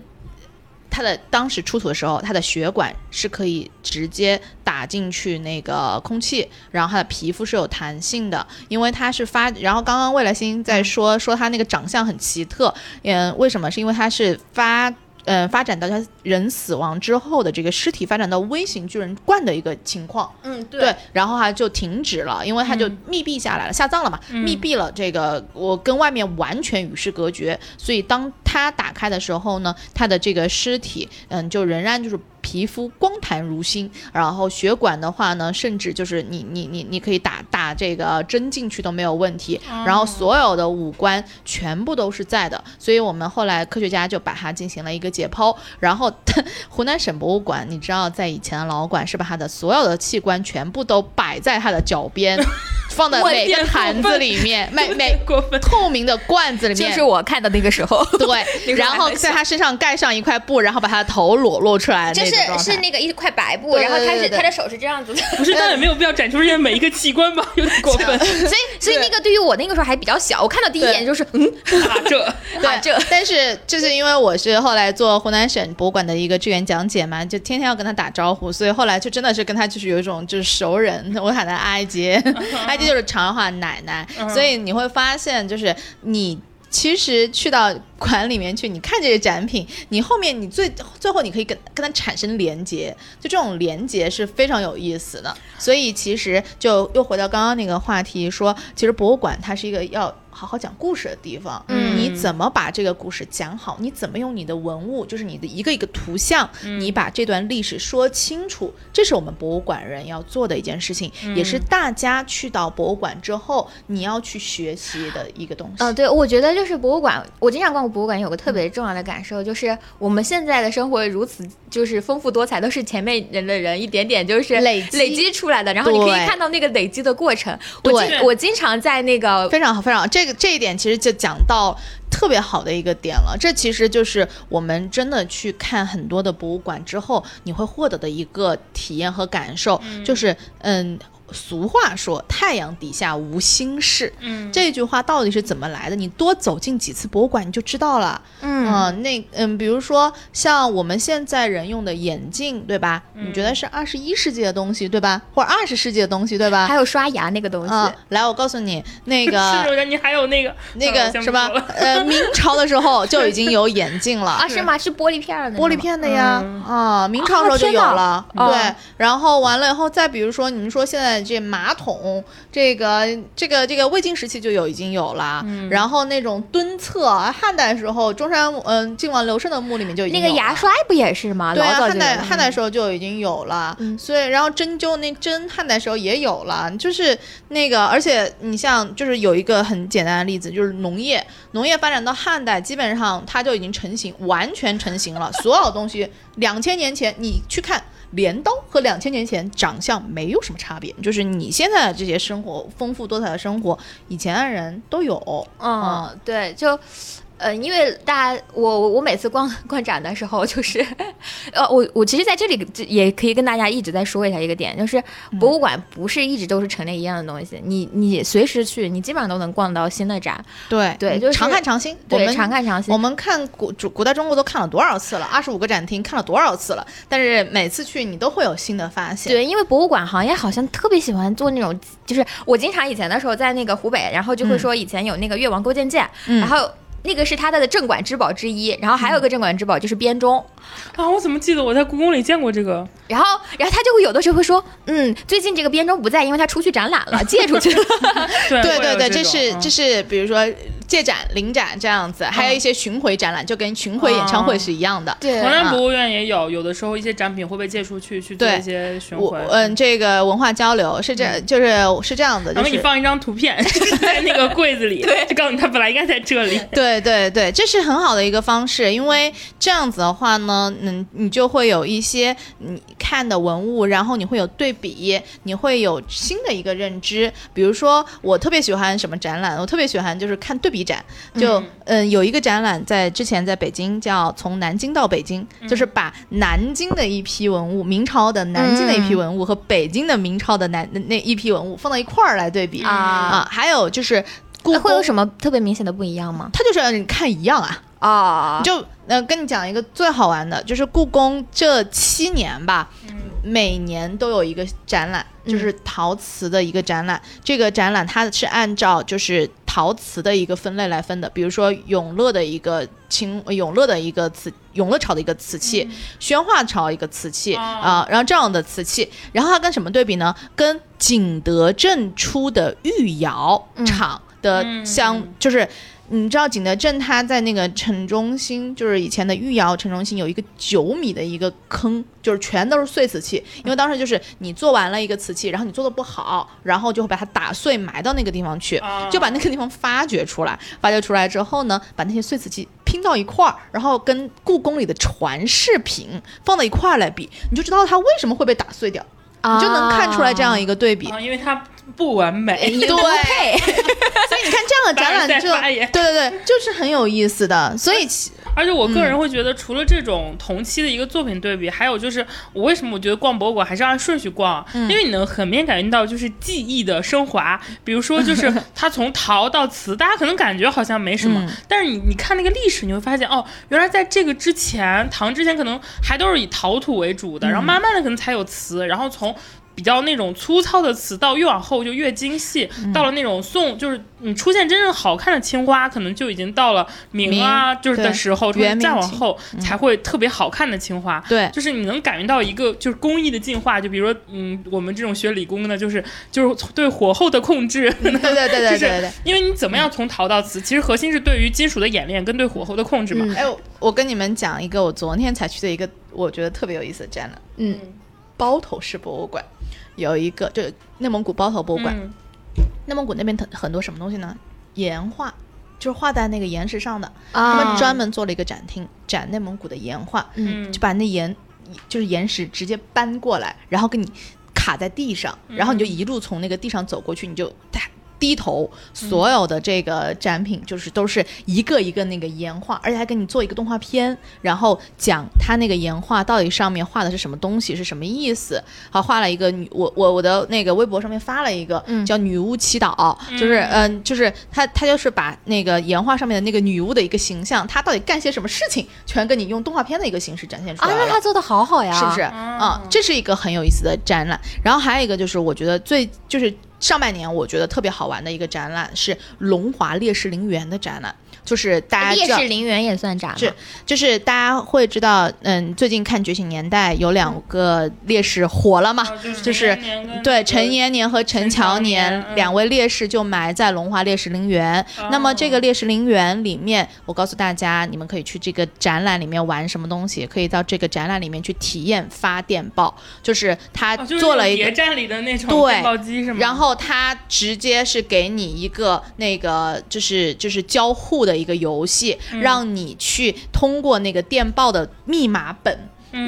它的当时出土的时候，它的血管是可以直接打进去那个空气，然后它的皮肤是有弹性的，因为它是发。然后刚刚魏来星在说说它那个长相很奇特，嗯，为什么？是因为它是发。呃，发展到他人死亡之后的这个尸体发展到微型巨人冠的一个情况，嗯，对，然后它就停止了，因为他就嗯密闭下来了，下葬了嘛，嗯密闭了。这个我跟外面完全与世隔绝，所以当他打开的时候呢，他的这个尸体，嗯，就仍然就是皮肤光弹如新，然后血管的话呢，甚至就是你你你你可以打打这个针进去都没有问题，然后所有的五官全部都是在的，所以我们后来科学家就把它进行了一个解剖，然后 湖南省博物馆，你知道在以前的老馆是把它的所有的器官全部都摆在它的脚边，放在每个天坛子里面，每有每。透明的罐子里面，就是我看的那个时候，对，然后在他身上盖上一块布，然后把他的头裸露出来的就是是那个一块白布，然后他是他的手是这样子的，不是，但也没有必要展出人家每一个器官吧，有点过分。所以所以那个对于我那个时候还比较小，我看到第一眼就是嗯。啊，这这但是就是因为我是后来做湖南省博物馆的一个志愿讲解嘛，就天天要跟他打招呼，所以后来就真的是跟他就是有一种就是熟人，我喊他阿姐，阿姐就是长安话奶奶，所以你会发现就是你。其实去到馆里面去，你看这些展品，你后面你最最后你可以跟跟它产生连接，就这种连接是非常有意思的。所以其实就又回到刚刚那个话题，说其实博物馆它是一个要好好讲故事的地方。嗯你怎么把这个故事讲好？你怎么用你的文物，就是你的一个一个图像，你把这段历史说清楚，这是我们博物馆人要做的一件事情，也是大家去到博物馆之后你要去学习的一个东西。呃，对，我觉得就是博物馆，我经常逛博物馆，有个特别重要的感受，就是我们现在的生活如此就是丰富多彩，都是前面人的人一点点就是累积累积出来的，然后你可以看到那个累积的过程。我对经我经常在那个非常好，非常好。这个这一点其实就讲到特别好的一个点了。这其实就是我们真的去看很多的博物馆之后，你会获得的一个体验和感受，就是嗯。俗话说“太阳底下无心事”，嗯这句话到底是怎么来的？你多走进几次博物馆，你就知道了。嗯嗯，那嗯，比如说像我们现在人用的眼镜，对吧？你觉得是二十一世纪的东西，对吧？或者二十世纪的东西，对吧？还有刷牙那个东西，啊，来，我告诉你，那个 是你还有那个 那个什么呃，明朝的时候就已经有眼镜了 啊，。是吗？是玻璃片的玻璃片的呀，嗯啊，明朝时候就有了，对。然后完了以后，再比如说，你们说现在这马桶，这个这个这个魏晋时期就有已经有了，嗯然后那种蹲厕，汉代时候中山嗯晋王刘胜的墓里面就已经那个牙刷不也是吗？对汉代汉代时候就已经有了，嗯所以然后针灸那针汉代时候也有了，就是那个，而且你像就是有一个很简单的例子，就是农业，农业发展到汉代，基本上它就已经成型，完全成型了，所有东西两千年前你去看。镰刀和两千年前长相没有什么差别，就是你现在的这些生活丰富多彩的生活，以前的人都有。嗯，对，就。呃，因为大家，我我我每次逛逛展的时候，就是，呃，我我其实在这里这也可以跟大家一直在说一下一个点，就是博物馆不是一直都是陈列一样的东西，你你随时去，你基本上都能逛到新的展，对对就是常看常新。我对，们常看常新我。们看古古古代中国都看了多少次了？二十五个展厅看了多少次了？但是每次去你都会有新的发现。对，因为博物馆行业好像特别喜欢做那种，就是我经常以前的时候在那个湖北，然后就会说以前有那个越王勾践剑，嗯然后那个是他的镇馆之宝之一，然后还有一个镇馆之宝就是编钟，啊，我怎么记得我在故宫里见过这个？然后然后他就会有的时候会说，嗯，最近这个编钟不在，因为他出去展览了，借出去了。对对对对，这这是这是比如说借展、临展这样子，还有一些巡回展览，就跟巡回演唱会是一样的。对嗯，河南啊博物院也有，有的时候一些展品会被借出去去做一些巡回。嗯，这个文化交流是这，就是是这样的，就是然后你放一张图片，就是在那个柜子里，就告诉你它本来应该在这里。对对对，这是很好的一个方式，因为这样子的话呢，嗯，你就会有一些你看的文物，然后你会有对比，你会有新的一个认知。比如说，我特别喜欢什么展览，我特别喜欢就是看对比展，就嗯有一个展览在之前在北京叫从南京到北京，就是把南京的一批文物，明朝的南京的一批文物和北京的明朝的南那那一批文物放到一块儿来对比啊啊，还有就是故宫会有什么特别明显的不一样吗？它就是让你看一样啊。啊就呃，跟你讲一个最好玩的，就是故宫这七年吧，每年都有一个展览，就是陶瓷的一个展览。这个展览它是按照就是陶瓷的一个分类来分的，比如说永乐的一个清，永乐的一个瓷，永乐朝的一个瓷器，宣化朝一个瓷器啊、然后这样的瓷器，然后它跟什么对比呢？跟景德镇出的御窑厂的嗯相，就是。你知道景德镇它在那个城中心，就是以前的御窑城中心有一个九米的一个坑，就是全都是碎瓷器。因为当时就是你做完了一个瓷器，然后你做的不好，然后就会把它打碎埋到那个地方去，啊就把那个地方发掘出来。发掘出来之后呢，把那些碎瓷器拼到一块儿，然后跟故宫里的传世品放到一块儿来比，你就知道它为什么会被打碎掉，你就能看出来这样一个对比。啊，因为它不完美。对，所以你看这样的展览就对对对，就是很有意思的。所以其而且我个人会觉得，除了这种同期的一个作品对比，还有就是我为什么我觉得逛博物馆还是按顺序逛，因为你能很明显感觉到就是技艺的升华。比如说，就是它从陶到瓷，大家可能感觉好像没什么，但是你你看那个历史，你会发现哦，原来在这个之前，唐之前可能还都是以陶土为主的，然后慢慢的可能才有瓷，然后从。比较那种粗糙的词，到越往后就越精细，到了那种宋，就是你出现真正好看的青花，可能就已经到了明啊，就是的时候，再往后才会特别好看的青花。对就是你能感觉到一个就是工艺的进化，就比如说，嗯，我们这种学理工的，就是就是对火候的控制，对对对对对对对。因为你怎么样从陶到瓷，其实核心是对于金属的演练跟对火候的控制嘛。嗯哎，我我跟你们讲一个我昨天才去的一个我觉得特别有意思的展览，嗯，包头市博物馆有一个，就内蒙古包头博物馆。嗯内蒙古那边很很多什么东西呢？岩画，就是画在那个岩石上的。啊他们专门做了一个展厅，展内蒙古的岩画，嗯就把那岩就是岩石直接搬过来，然后给你卡在地上，然后你就一路从那个地上走过去，你就哒低头，所有的这个展品就是都是一个一个那个岩画，而且还给你做一个动画片，然后讲他那个岩画到底上面画的是什么东西，是什么意思。好，画了一个女，我我我的那个微博上面发了一个、嗯叫女巫祈祷，就是嗯、就是他他就是把那个岩画上面的那个女巫的一个形象，她到底干些什么事情，全跟你用动画片的一个形式展现出啊，来了。那他做的好好呀，是不是？嗯、这是一个很有意思的展览。然后还有一个就是，我觉得最就是上半年我觉得特别好玩的一个展览是龙华烈士陵园的展览，就是大家烈知道士陵园也算展吗？是就是大家会知道，嗯，最近看《觉醒年代》有两个烈士火了嘛，啊就是对陈延年和陈乔陈乔年两位烈士就埋在龙华烈士陵园。那么这个烈士陵园里面，我告诉大家，你们可以去这个展览里面玩什么东西，可以到这个展览里面去体验发电报，就是他做了一个谍战里的那种对电报机是吗？然后他直接是给你一个那个就是就是交互的一个游戏，嗯让你去通过那个电报的密码本。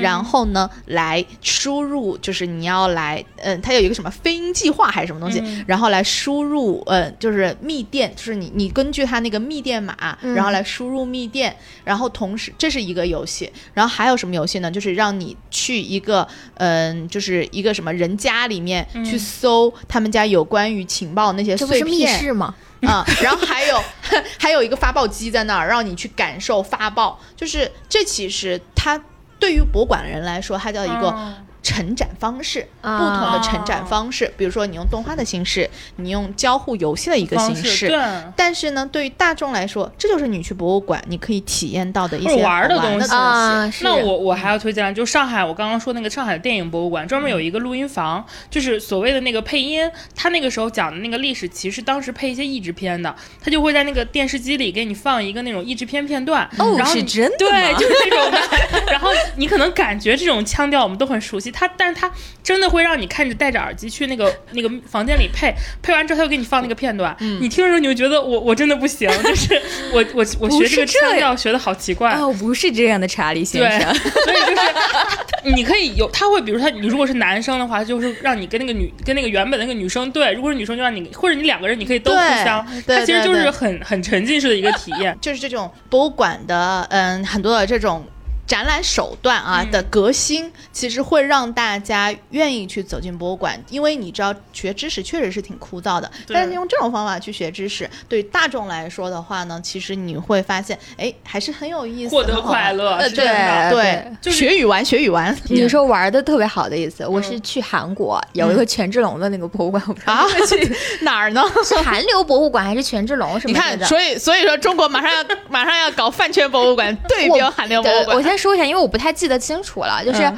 然后呢来输入，就是你要来，嗯，它有一个什么飞鹰计划还是什么东西，然后来输入，嗯，就是密电，就是你你根据它那个密电码，然后来输入密电，然后同时这是一个游戏，然后还有什么游戏呢？就是让你去一个，嗯，就是一个什么人家里面去搜他们家有关于情报那些碎片，密室吗？啊，然后还有还有一个发报机在那儿，让你去感受发报。就是这其实它对于博物馆的人来说，它叫一个。成展方式，不同的成展方式，比如说你用动画的形式，你用交互游戏的一个形式。对。但是呢，对于大众来说，这就是你去博物馆你可以体验到的一些玩的东西啊。那我我还要推荐，就上海我刚刚说那个上海电影博物馆，专门有一个录音房，就是所谓的那个配音。他那个时候讲的那个历史，其实当时配一些译制片的，他就会在那个电视机里给你放一个那种译制片片段。哦，是真的对，就是这种的。然后你可能感觉这种腔调我们都很熟悉，他，但是他。真的会让你看着戴着耳机去那个那个房间里配，配完之后他又给你放那个片段，你听的时候你就觉得我我真的不行，就是我我我学这个腔调学的好奇怪哦，不是这样的查理先生，所以就是 你可以有他会比如他你如果是男生的话，就是让你跟那个女跟那个原本那个女生对，如果是女生就让你或者你两个人你可以都互相，他其实就是很很沉浸式的一个体验，就是这种博物馆的嗯很多的这种。展览手段啊的革新，其实会让大家愿意去走进博物馆，因为你知道学知识确实是挺枯燥的，但是用这种方法去学知识，对大众来说的话呢，其实你会发现，哎，还是很有意思，获得快乐，对对，学语玩学语玩。你说玩的特别好的意思，我是去韩国有一个权志龙的那个博物馆，啊，去哪儿呢？是韩流博物馆还是权志龙什么？你看，所以所以说中国马上要马上要搞饭圈博物馆，对标韩流博物馆。我先说一下，因为我不太记得清楚了，就是，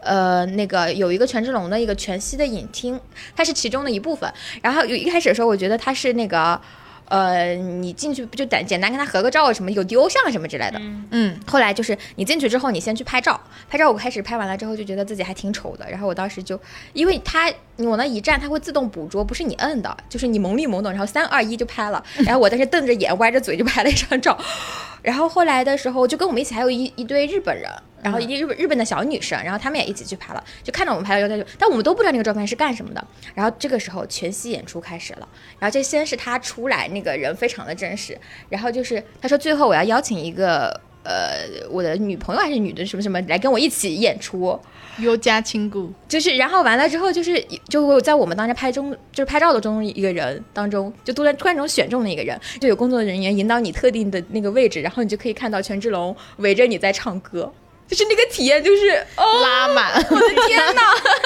呃，那个有一个权志龙的一个全息的影厅，它是其中的一部分。然后有一开始的时候，我觉得它是那个。呃，你进去不就简简单跟他合个照什么，有丢像什么之类的。嗯，后来就是你进去之后，你先去拍照，拍照我开始拍完了之后就觉得自己还挺丑的，然后我当时就，因为他我那一站它会自动捕捉，不是你摁的，就是你懵里懵懂，然后三二一就拍了，然后我当时瞪着眼歪着嘴就拍了一张照，然后后来的时候就跟我们一起还有一一堆日本人。然后一日本日本的小女生，然后他们也一起去拍了，就看到我们拍了照片，但我们都不知道那个照片是干什么的。然后这个时候全息演出开始了，然后这先是他出来，那个人非常的真实，然后就是他说最后我要邀请一个呃我的女朋友还是女的什么什么来跟我一起演出，优家亲故，就是然后完了之后就是就在我们当时拍中就是拍照的中一个人当中，就突然突然中选中了一个人，就有工作人员引导你特定的那个位置，然后你就可以看到权志龙围着你在唱歌。就是那个体验，就是哦拉满，我的天哪！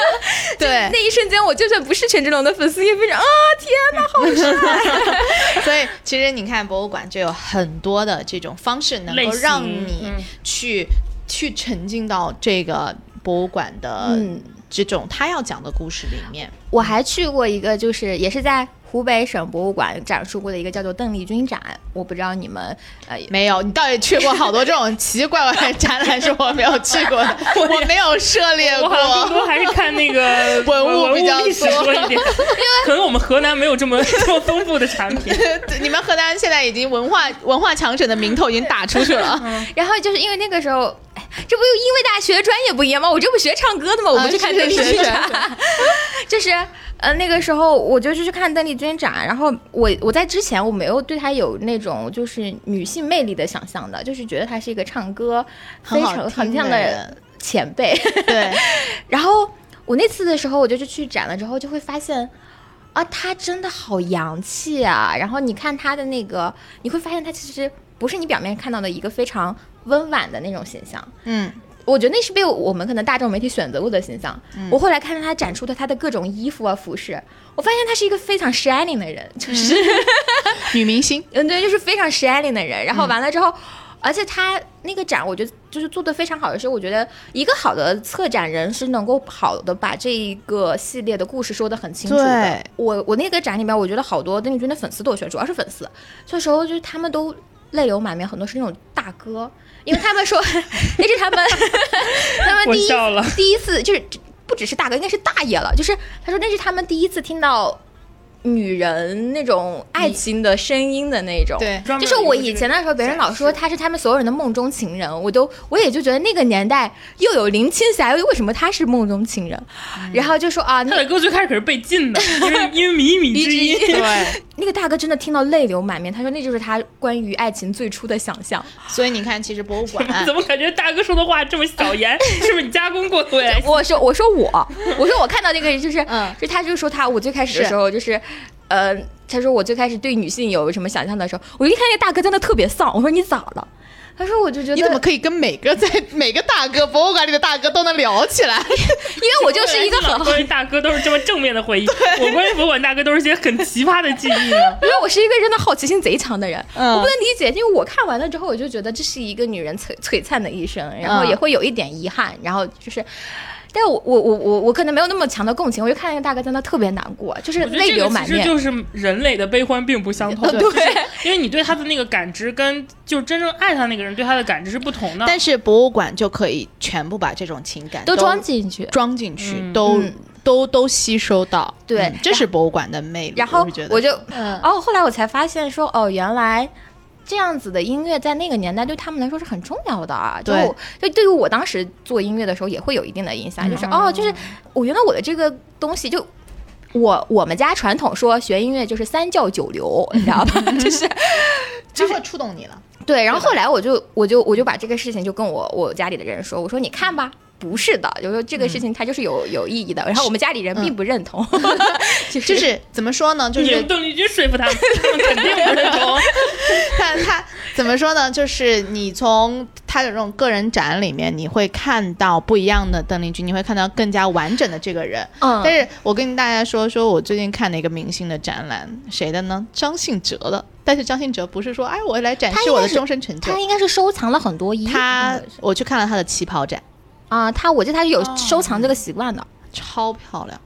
对，那一瞬间，我就算不是权志龙的粉丝，也非常啊，天哪，好帅！所以，其实你看博物馆就有很多的这种方式，能够让你去去沉浸到这个博物馆的这种他要讲的故事里面。我还去过一个，就是也是在。湖北省博物馆展出过的一个叫做邓丽君展，我不知道你们呃没有，你到底去过好多这种奇奇怪怪的展览，是我没有去过的，我没有涉猎过，更多还是看那个 文物比较多一点，因为可能我们河南没有这么这么丰富的产品，你们河南现在已经文化文化强省的名头已经打出去了，然后就是因为那个时候，这不又因为大家学的专业不一样吗？我这不学唱歌的吗？我不去看邓丽君展，就是。呃，那个时候我就去看邓丽君展，然后我我在之前我没有对她有那种就是女性魅力的想象的，就是觉得她是一个唱歌非常很像的前辈。对，然后我那次的时候，我就是去展了之后，就会发现啊，她真的好洋气啊！然后你看她的那个，你会发现她其实不是你表面看到的一个非常温婉的那种形象。嗯。我觉得那是被我们可能大众媒体选择过的形象。我后来看到他展出的他的各种衣服啊服饰，我发现他是一个非常 shining 的人，就是女明星。嗯，对，就是非常 shining 的人。然后完了之后，而且他那个展，我觉得就是做的非常好的是，我觉得一个好的策展人是能够好的把这一个系列的故事说的很清楚的。我我那个展里面，我觉得好多邓丽君的粉丝都去，主要是粉丝，这时候就是他们都泪流满面，很多是那种大哥。因为他们说 那是他们，他们第一第一次就是不只是大哥，应该是大爷了。就是他说那是他们第一次听到女人那种爱情的声音的那种。对，就是我以前的时候，别人老说他是他们所有人的梦中情人，我都我也就觉得那个年代又有林青霞，又为什么他是梦中情人？然后就说啊，他的歌最开始可是被禁的，因为因为靡靡之音。对，那个大哥真的听到泪流满面，他说那就是他关于爱情最初的想象。所以你看，其实博物馆 怎么感觉大哥说的话这么小言？是不是你加工过？对，我说我说我我说我看到那个人就是嗯，就他就说他我最开始的时候就是。呃，他说我最开始对女性有什么想象的时候，我一看那大哥真的特别丧。我说你咋了？他说我就觉得你怎么可以跟每个在每个大哥博物馆里的大哥都能聊起来？因为我就是一个很关于大哥都是这么正面的回忆，我关于博物馆大哥都是些很奇葩的记忆。因为我是一个真的好奇心贼强的人，我不能理解，因为我看完了之后，我就觉得这是一个女人璀璀璨的一生，然后也会有一点遗憾，然后就是。但我我我我我可能没有那么强的共情，我就看那个大哥在那特别难过，就是泪流满面。就是人类的悲欢并不相同，对，因为你对他的那个感知跟就真正爱他那个人对他的感知是不同的。但是博物馆就可以全部把这种情感都装进去，装进去，都都都吸收到。对，这是博物馆的魅力。然后我就，哦，后来我才发现说，哦，原来。这样子的音乐在那个年代对他们来说是很重要的啊，就就对于我当时做音乐的时候也会有一定的影响，就是哦，就是我原来我的这个东西就我我们家传统说学音乐就是三教九流，你知道吧？就是就会触动你了。对，然后后来我就我就我就把这个事情就跟我我家里的人说，我说你看吧。不是的，就说这个事情它就是有有意义的，然后我们家里人并不认同，就是怎么说呢？就是邓丽君说服他们，他们肯定不认同。但 他怎么说呢？就是你从他的这种个人展里面，你会看到不一样的邓丽君，你会看到更加完整的这个人。嗯，但是我跟大家说说，我最近看了一个明星的展览，谁的呢？张信哲的。但是张信哲不是说，哎，我来展示我的终身成就，他应该是收藏了很多衣服。他我去看了他的旗袍展。啊，他我记得他是有收藏这个习惯的，超漂亮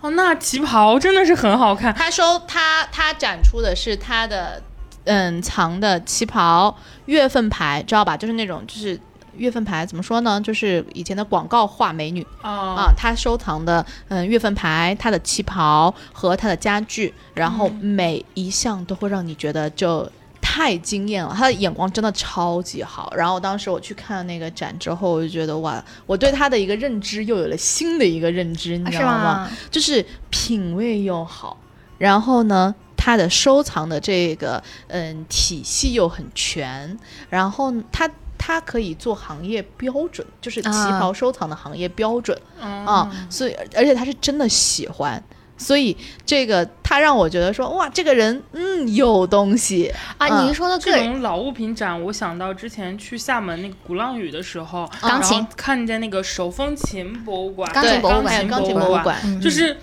哦。那旗袍真的是很好看。他收他他展出的是他的嗯藏的旗袍月份牌，知道吧？就是那种就是月份牌，怎么说呢？就是以前的广告画美女啊。他收藏的嗯月份牌，他的旗袍和他的家具，然后每一项都会让你觉得就。太惊艳了，他的眼光真的超级好。然后当时我去看那个展之后，我就觉得哇，我对他的一个认知又有了新的一个认知，你知道吗？就是品味又好，然后呢，他的收藏的这个嗯体系又很全，然后他他可以做行业标准，就是旗袍收藏的行业标准啊，所以而且他是真的喜欢。所以这个他让我觉得说哇，这个人嗯有东西。啊！您说的这种老物品展，我想到之前去厦门那个鼓浪屿的时候，钢琴。看见那个手风琴博物馆，钢琴博物馆，钢琴博物馆，就是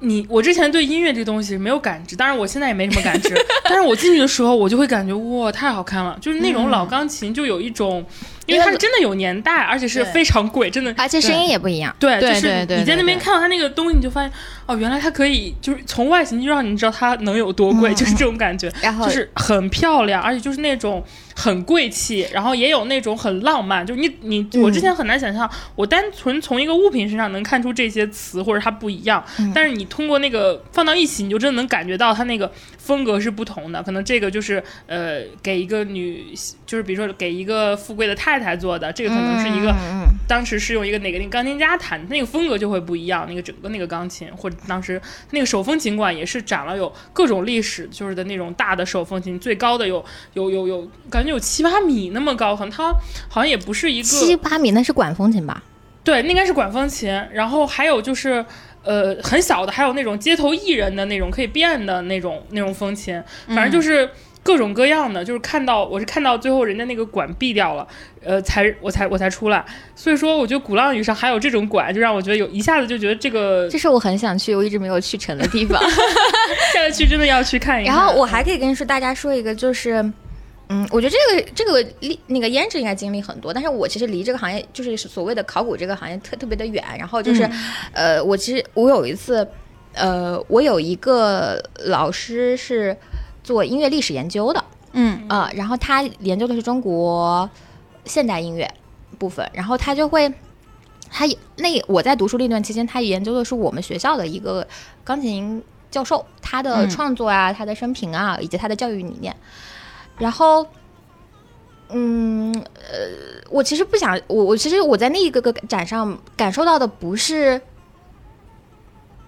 你我之前对音乐这东西没有感知，当然我现在也没什么感知，但是我进去的时候，我就会感觉哇，太好看了，就是那种老钢琴，就有一种。因为它是真的有年代，而且是非常贵，真的，而且声音也不一样。对，就是你在那边看到它那个东西，你就发现哦，原来它可以，就是从外形就让你知道它能有多贵，就是这种感觉。然后就是很漂亮，而且就是那种很贵气，然后也有那种很浪漫。就是你你我之前很难想象，我单纯从一个物品身上能看出这些词或者它不一样，但是你通过那个放到一起，你就真的能感觉到它那个风格是不同的。可能这个就是呃，给一个女，就是比如说给一个富贵的太。太太做的这个可能是一个，当时是用一个哪个那个钢琴家弹，那个风格就会不一样。那个整个那个钢琴，或者当时那个手风琴馆也是展了有各种历史，就是的那种大的手风琴，最高的有有有有，感觉有七八米那么高，可能它好像也不是一个七八米，那是管风琴吧？对，那应该是管风琴。然后还有就是呃很小的，还有那种街头艺人的那种可以变的那种那种风琴，反正就是。各种各样的，就是看到我是看到最后人家那个管闭掉了，呃，才我才我才出来。所以说，我觉得鼓浪屿上还有这种馆，就让我觉得有一下子就觉得这个，这是我很想去，我一直没有去成的地方。下次去真的要去看一看。然后我还可以跟你说大家说一个，就是，嗯，我觉得这个这个历那个胭脂应该经历很多，但是我其实离这个行业就是所谓的考古这个行业特特别的远。然后就是，呃，我其实我有一次，呃，我有一个老师是。做音乐历史研究的，嗯啊，然后他研究的是中国现代音乐部分，然后他就会，他那我在读书那段期间，他研究的是我们学校的一个钢琴教授他的嗯创作啊，他的生平啊，以及他的教育理念。然后，嗯，呃，我其实不想，我我其实我在那一个个展上感受到的不是。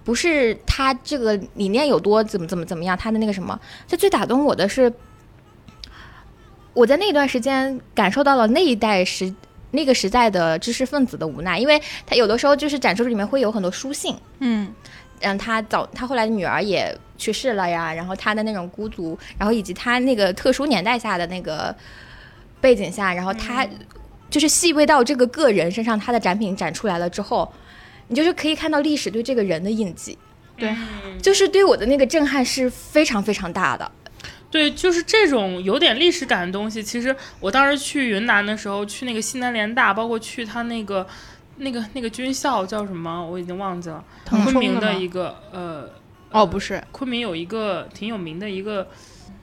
不是他这个理念有多怎么怎么怎么样，他的那个什么，就最打动我的是，我在那段时间感受到了那一代时那个时代的知识分子的无奈，因为他有的时候就是展示里面会有很多书信，嗯嗯，他早他后来的女儿也去世了呀，然后他的那种孤独，然后以及他那个特殊年代下的那个背景下，然后他就是细微到这个个人身上，他的展品展出来了之后，你就是可以看到历史对这个人的印记，对就是对我的那个震撼是非常非常大的。对，就是这种有点历史感的东西。其实我当时去云南的时候，去那个西南联大，包括去他那个那个那个军校叫什么，我已经忘记了。昆明的一个呃，哦，不是昆明有一个挺有名的一个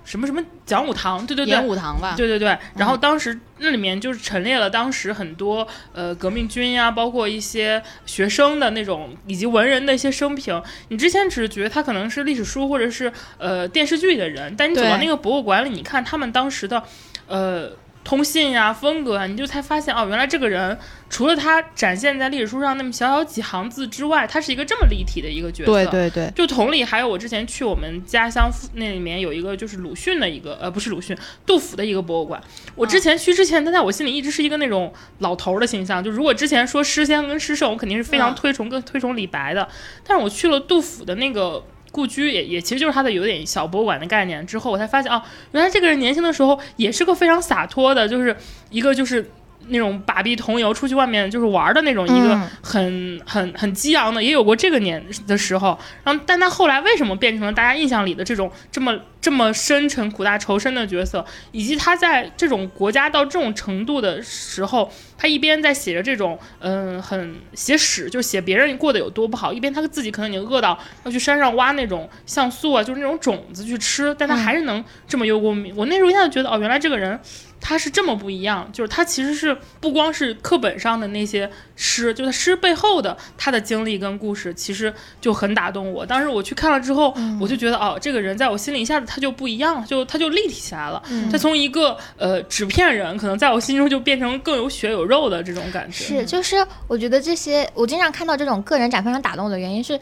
什么什么讲武堂，对对对演，武堂吧？对对对，然后当时那里面就是陈列了当时很多呃革命军呀，包括一些学生的那种以及文人的一些生平。你之前只是觉得他可能是历史书或者是呃电视剧里的人，但你走到那个博物馆里，你看他们当时的呃通信呀、风格啊，你就才发现哦，原来这个人除了他展现在历史书上那么小小几行字之外，他是一个这么立体的一个角色。对对对，就同理，还有我之前去我们家乡那里面有一个就是鲁迅的一个呃不是鲁迅，杜甫的一个博物馆。我之前去之前，他在我心里一直是一个那种老头儿的形象。就如果之前说诗仙跟诗圣，我肯定是非常嗯推崇跟推崇李白的。但是我去了杜甫的那个。故居也也其实就是他的有点小博物馆的概念之后，我才发现哦，原来这个人年轻的时候也是个非常洒脱的，就是一个就是那种把臂同游出去外面就是玩的那种一个嗯很、很很激昂的，也有过这个年的时候。然后，但他后来为什么变成了大家印象里的这种这么这么深沉、苦大仇深的角色，以及他在这种国家到这种程度的时候，他一边在写着这种嗯很写史，就写别人过得有多不好，一边他自己可能已经饿到要去山上挖那种像素啊，就是那种种子去吃，但他还是能这么忧国民。我那时候一下就觉得哦，原来这个人。他是这么不一样，就是他其实是不光是课本上的那些诗，就是诗背后的他的经历跟故事，其实就很打动我。当时我去看了之后，我就觉得哦，这个人在我心里一下子他就不一样了，就它就立体起来了。它从一个呃纸片人，可能在我心中就变成更有血有肉的这种感觉。是，就是我觉得这些，我经常看到这种个人展非常打动的原因是，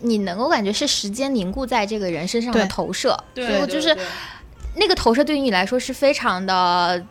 你能够感觉是时间凝固在这个人身上的投射，对，所以就是对那个投射对于你来说是非常的。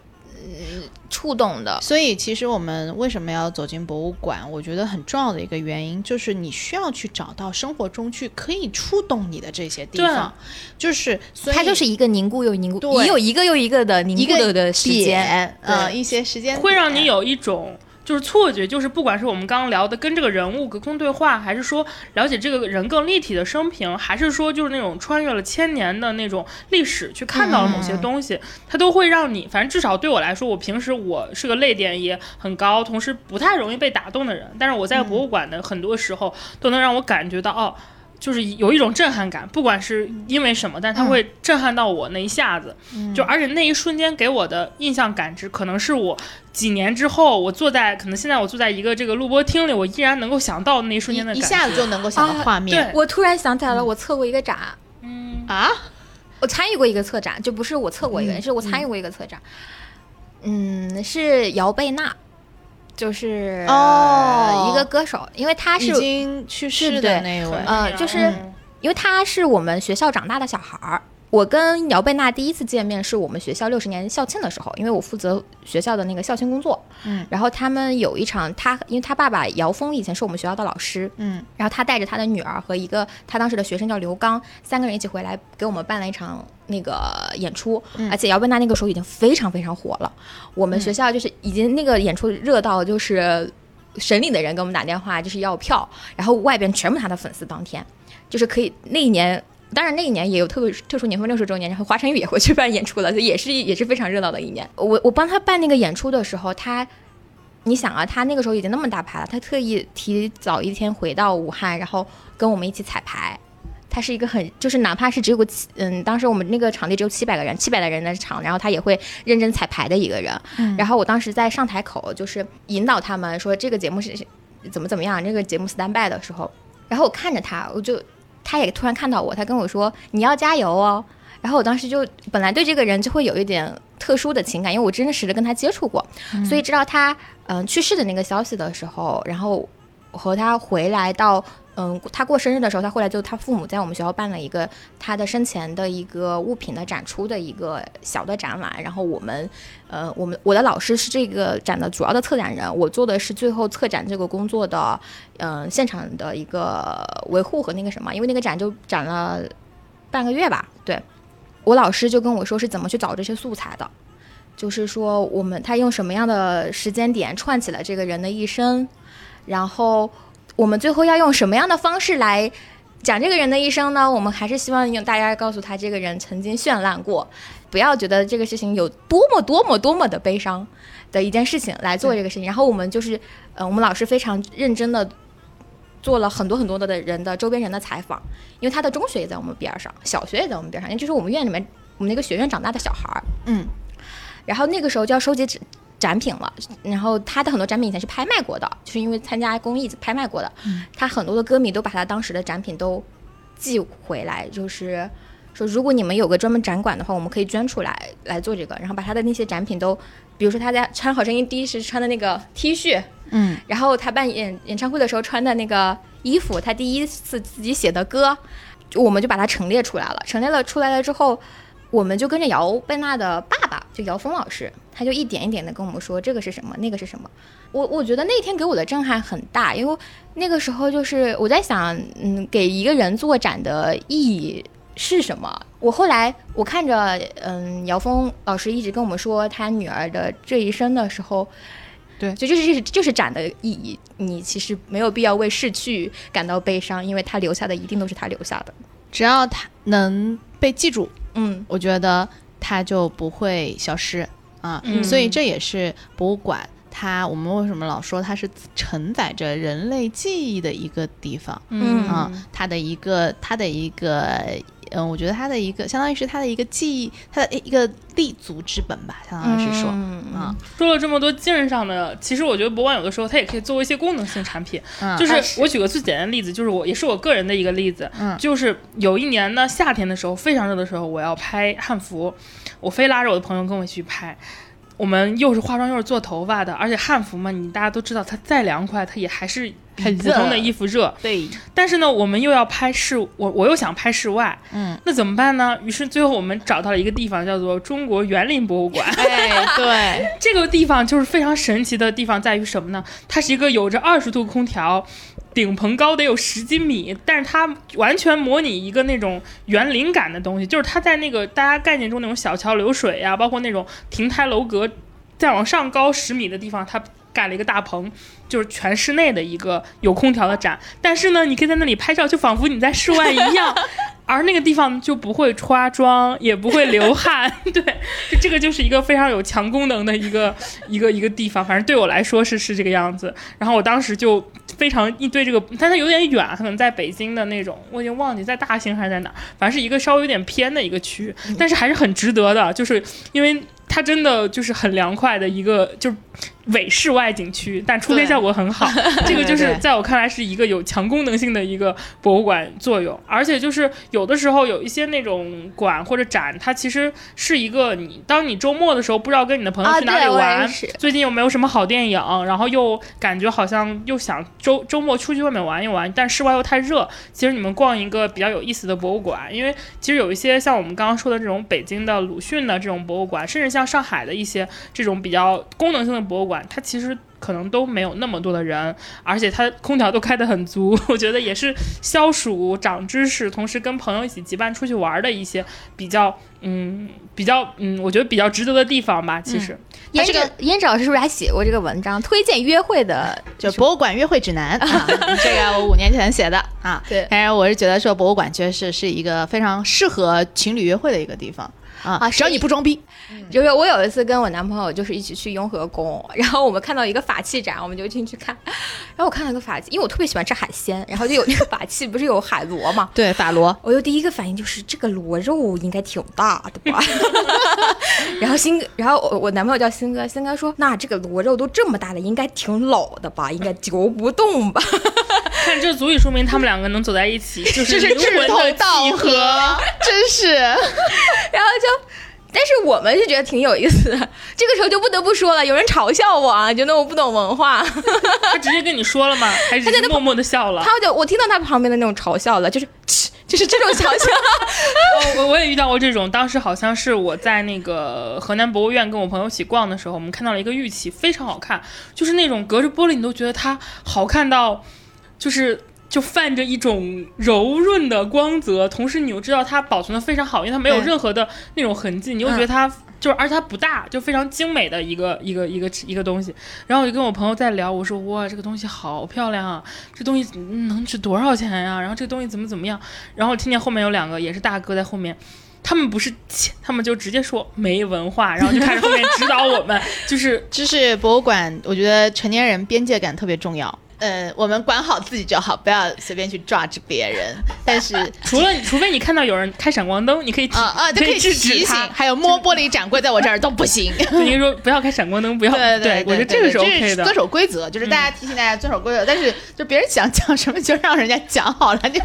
嗯，触动的，所以其实我们为什么要走进博物馆？我觉得很重要的一个原因就是你需要去找到生活中去可以触动你的这些地对。方，就是所以它就是一个凝固又凝固，对。也有一个又一个的凝固的的时间，点，呃，一些时间会让你有一种就是错觉，就是不管是我们刚刚聊的跟这个人物隔空对话，还是说了解这个人更立体的生平，还是说就是那种穿越了千年的那种历史去看到了某些东西，它都会让你，反正至少对我来说，我平时我是个泪点也很高，同时不太容易被打动的人，但是我在博物馆的很多时候都能让我感觉到哦。就是有一种震撼感，不管是因为什么，但它会震撼到我那一下子，就而且那一瞬间给我的印象感知，可能是我几年之后，我坐在可能现在我坐在一个这个录播厅里，我依然能够想到那一瞬间的一一感觉下子就能够想到啊画面。对我突然想起来了，我测过一个展，嗯。啊，我参与过一个策展，就不是我测过一个，嗯是我参与过一个策展。嗯，是姚贝娜，就是哦。一个歌手，因为她已是经去世的对那一位，呃，就是嗯。因为他是我们学校长大的小孩儿。我跟姚贝娜第一次见面是我们学校六十年校庆的时候，因为我负责学校的那个校庆工作。嗯，然后他们有一场，他因为他爸爸姚峰以前是我们学校的老师，嗯。然后他带着他的女儿和一个他当时的学生叫刘刚，三个人一起回来给我们办了一场那个演出，嗯。而且姚贝娜那个时候已经非常非常火了，我们学校就是已经那个演出热到就是省里的人给我们打电话就是要票，然后外边全部他的粉丝，当天。就是可以那一年。当然，那一年也有特别特殊年份六十周年，然后华晨宇也回去办演出了，所以也是也是非常热闹的一年。我我帮他办那个演出的时候，他你想啊，他那个时候已经那么大牌了，他特意提早一天回到武汉，然后跟我们一起彩排。他是一个很，就是哪怕是只有个七，嗯，当时我们那个场地只有七百个人，七百个人的场，然后他也会认真彩排的一个人。嗯然后我当时在上台口，就是引导他们说这个节目是怎么怎么样，这个节目 stand by 的时候，然后我看着他，我就他也突然看到我，他跟我说你要加油哦。然后我当时就本来对这个人就会有一点特殊的情感，因为我真实的跟他接触过，所以知道他嗯去世的那个消息的时候，然后和他回来到嗯他过生日的时候，他后来就他父母在我们学校办了一个他的生前的一个物品的展出的一个小的展览，然后我们呃我们我的老师是这个展的主要的策展人，我做的是最后策展这个工作的嗯现场的一个维护和那个什么，因为那个展就展了半个月吧，对。我老师就跟我说是怎么去找这些素材的，就是说我们他用什么样的时间点串起了这个人的一生，然后我们最后要用什么样的方式来讲这个人的一生呢？我们还是希望用大家告诉他这个人曾经绚烂过，不要觉得这个事情有多么多么多么的悲伤的一件事情来做这个事情。然后我们就是，呃，我们老师非常认真的。做了很多很多的的人的周边人的采访，因为他的中学也在我们边上，小学也在我们边上，因为就是我们院里面我们那个学院长大的小孩儿，嗯，然后那个时候就要收集展品了，然后他的很多展品以前是拍卖过的，就是因为参加公益拍卖过的，他很多的歌迷都把他当时的展品都寄回来，就是说如果你们有个专门展馆的话，我们可以捐出来来做这个，然后把他的那些展品都，比如说他在穿好声音第一时穿的那个 T 恤。嗯，然后他办演演唱会的时候穿的那个衣服，他第一次自己写的歌，我们就把它陈列出来了。陈列了出来了之后，我们就跟着姚贝娜的爸爸，就姚峰老师，他就一点一点的跟我们说这个是什么，那个是什么。我我觉得那天给我的震撼很大，因为那个时候就是我在想，嗯，给一个人做展的意义是什么？我后来我看着，嗯，姚峰老师一直跟我们说他女儿的这一生的时候。对，就就是就是就是展的意义，你其实没有必要为逝去感到悲伤，因为他留下的一定都是他留下的，只要他能被记住，嗯，我觉得它就不会消失啊。所以这也是博物馆，它我们为什么老说它是承载着人类记忆的一个地方，嗯。啊，它的一个它的一个。嗯，我觉得它的一个相当于是它的一个记忆，它的一个立足之本吧，相当于是说，啊，说了这么多精神上的，其实我觉得博物馆有的时候它也可以作为一些功能性产品，嗯。就是。我举个最简单的例子，就是我也是我个人的一个例子，嗯。就是有一年呢夏天的时候非常热的时候，我要拍汉服，我非拉着我的朋友跟我一起去拍。我们又是化妆又是做头发的，而且汉服嘛，你大家都知道，它再凉快，它也还是很普通的衣服热。对。但是呢，我们又要拍室，我我又想拍室外，嗯，那怎么办呢？于是最后我们找到了一个地方，叫做中国园林博物馆。哎，对，这个地方就是非常神奇的地方在于什么呢？它是一个有着二十度空调。顶棚高得有十几米，但是它完全模拟一个那种园林感的东西，就是它在那个大家概念中那种小桥流水呀，包括那种亭台楼阁，再往上高十米的地方，它盖了一个大棚，就是全室内的一个有空调的展。但是呢，你可以在那里拍照，就仿佛你在室外一样。而那个地方就不会化妆，也不会流汗，对，就这个就是一个非常有强功能的一个一个一个地方。反正对我来说是是这个样子。然后我当时就非常一对这个，但它有点远，可能在北京的那种，我已经忘记在大兴还是在哪，反正是一个稍微有点偏的一个区，但是还是很值得的，就是因为。它真的就是很凉快的一个，就是伪室外景区，但出片效果很好。这个就是在我看来是一个有强功能性的一个博物馆作用，而且就是有的时候有一些那种馆或者展，它其实是一个你当你周末的时候不知道跟你的朋友去哪里玩，最近又没有什么好电影，然后又感觉好像又想周周末出去外面玩一玩，但室外又太热。其实你们逛一个比较有意思的博物馆，因为其实有一些像我们刚刚说的这种北京的鲁迅的这种博物馆，甚至像上海的一些这种比较功能性的博物馆，它其实可能都没有那么多的人，而且它空调都开得很足。我觉得也是消暑、长知识，同时跟朋友一起结伴出去玩的一些比较，嗯，比较，嗯，我觉得比较值得的地方吧。其实，这个燕子老师是不是还写过这个文章，推荐约会的，就博物馆约会指南 啊？这个我五年前写的啊。对，但是我是觉得说博物馆确实是一个非常适合情侣约会的一个地方。啊，只要你不装逼，就是我有一次跟我男朋友就是一起去雍和宫，然后我们看到一个法器展，我们就进去看。然后我看到一个法器，因为我特别喜欢吃海鲜，然后就有那个法器，不是有海螺嘛？对，法螺。我就第一个反应就是这个螺肉应该挺大的吧？然后新，然后我我男朋友叫新哥，新哥说那这个螺肉都这么大了，应该挺老的吧？应该嚼不动吧？看这足以说明他们两个能走在一起，就是灵这是志魂的同道契。合，真是。然后就，但是我们是觉得挺有意思的。这个时候就不得不说了，有人嘲笑我啊，觉得我不懂文化。他直接跟你说了吗？还是默默的笑了？他就我听到他旁边的那种嘲笑了，就是就是这种嘲笑。哦，我我也遇到过这种，当时好像是我在那个河南博物院跟我朋友一起逛的时候，我们看到了一个玉器，非常好看，就是那种隔着玻璃你都觉得它好看到，就是。就泛着一种柔润的光泽，同时你又知道它保存的非常好，因为它没有任何的那种痕迹，你又觉得它就是，而且它不大，就非常精美的一个一个一个一个东西。然后我就跟我朋友在聊，我说哇，这个东西好漂亮啊，这东西能值多少钱呀、然后这个东西怎么怎么样？然后我听见后面有两个也是大哥在后面。他们不是，他们就直接说没文化，然后就开始后面指导我们，就是 就是博物馆，我觉得成年人边界感特别重要。呃，我们管好自己就好，不要随便去 judge 别人。但是 除了除非你看到有人开闪光灯，你可以提啊啊，就可以可制提醒止他，，还有摸玻璃展柜在我这儿都不行。就你说不要开闪光灯，不要对对，我觉得这个是 OK 的。遵守规则，就是大家提醒大家遵守规则。但是就别人想讲什么就让人家讲好了，你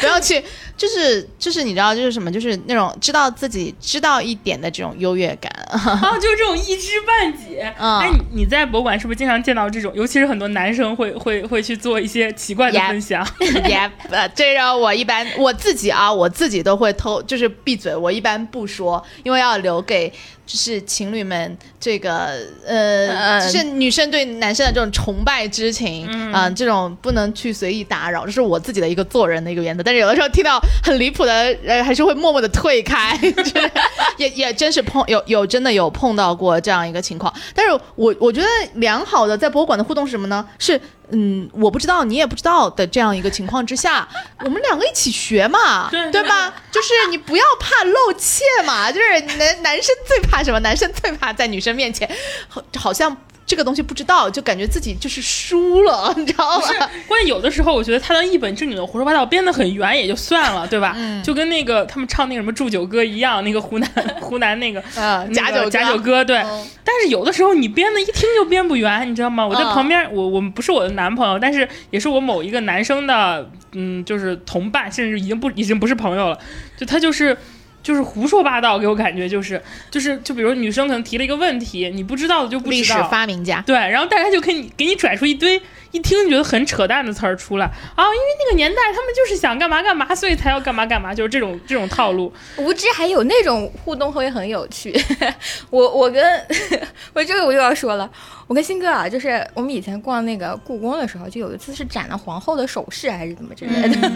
不要去，就是就是你知道就是什么，就是那种知道自己知道一点的这种优越感。啊，就是这种一知半解。嗯哎，你你在博物馆是不是经常见到这种？尤其是很多男生会会会去做一些奇怪的分享。这让我一般我自己啊，我自己都会偷，就是闭嘴，我一般不说，因为要留给就是情侣们这个呃，嗯就是女生对男生的这种崇拜之情啊、嗯这种不能去随意打扰，这是我自己的一个做人的一个原则。但是有的时候听到很离谱的，呃，还是会默默的退开，就是也也真是碰有有真的有碰到过这样一个情况。但是我我觉得良好的在博物馆的互动是什么呢？是嗯，我不知道，你也不知道的这样一个情况之下，我们两个一起学嘛，对对吧？就是你不要怕露怯嘛，就是男男生最怕什么？男生最怕在女生面前，好好像这个东西不知道，就感觉自己就是输了，你知道吗？，关键有的时候我觉得他能一本正经的胡说八道编得很圆也就算了，对吧？嗯就跟那个他们唱那个什么祝酒歌一样，那个湖南 湖南那个嗯，假酒假酒歌，对。嗯但是有的时候你编的一听就编不圆，你知道吗？我在嗯旁边，我我们不是我的男朋友，但是也是我某一个男生的，嗯，就是同伴，甚至已经不已经不是朋友了，就他就是。就是胡说八道，给我感觉就是就是就比如女生可能提了一个问题，你不知道的就不历史知道，发明家。对，然后大家就给你给你拽出一堆一听就觉得很扯淡的词儿出来啊，因为那个年代他们就是想干嘛干嘛，所以才要干嘛干嘛，就是这种这种套路。无知还有那种互动会很有趣。我我跟 我这个我又要说了，我跟新哥啊，就是我们以前逛那个故宫的时候，就有一次是展了皇后的首饰还是怎么之类的，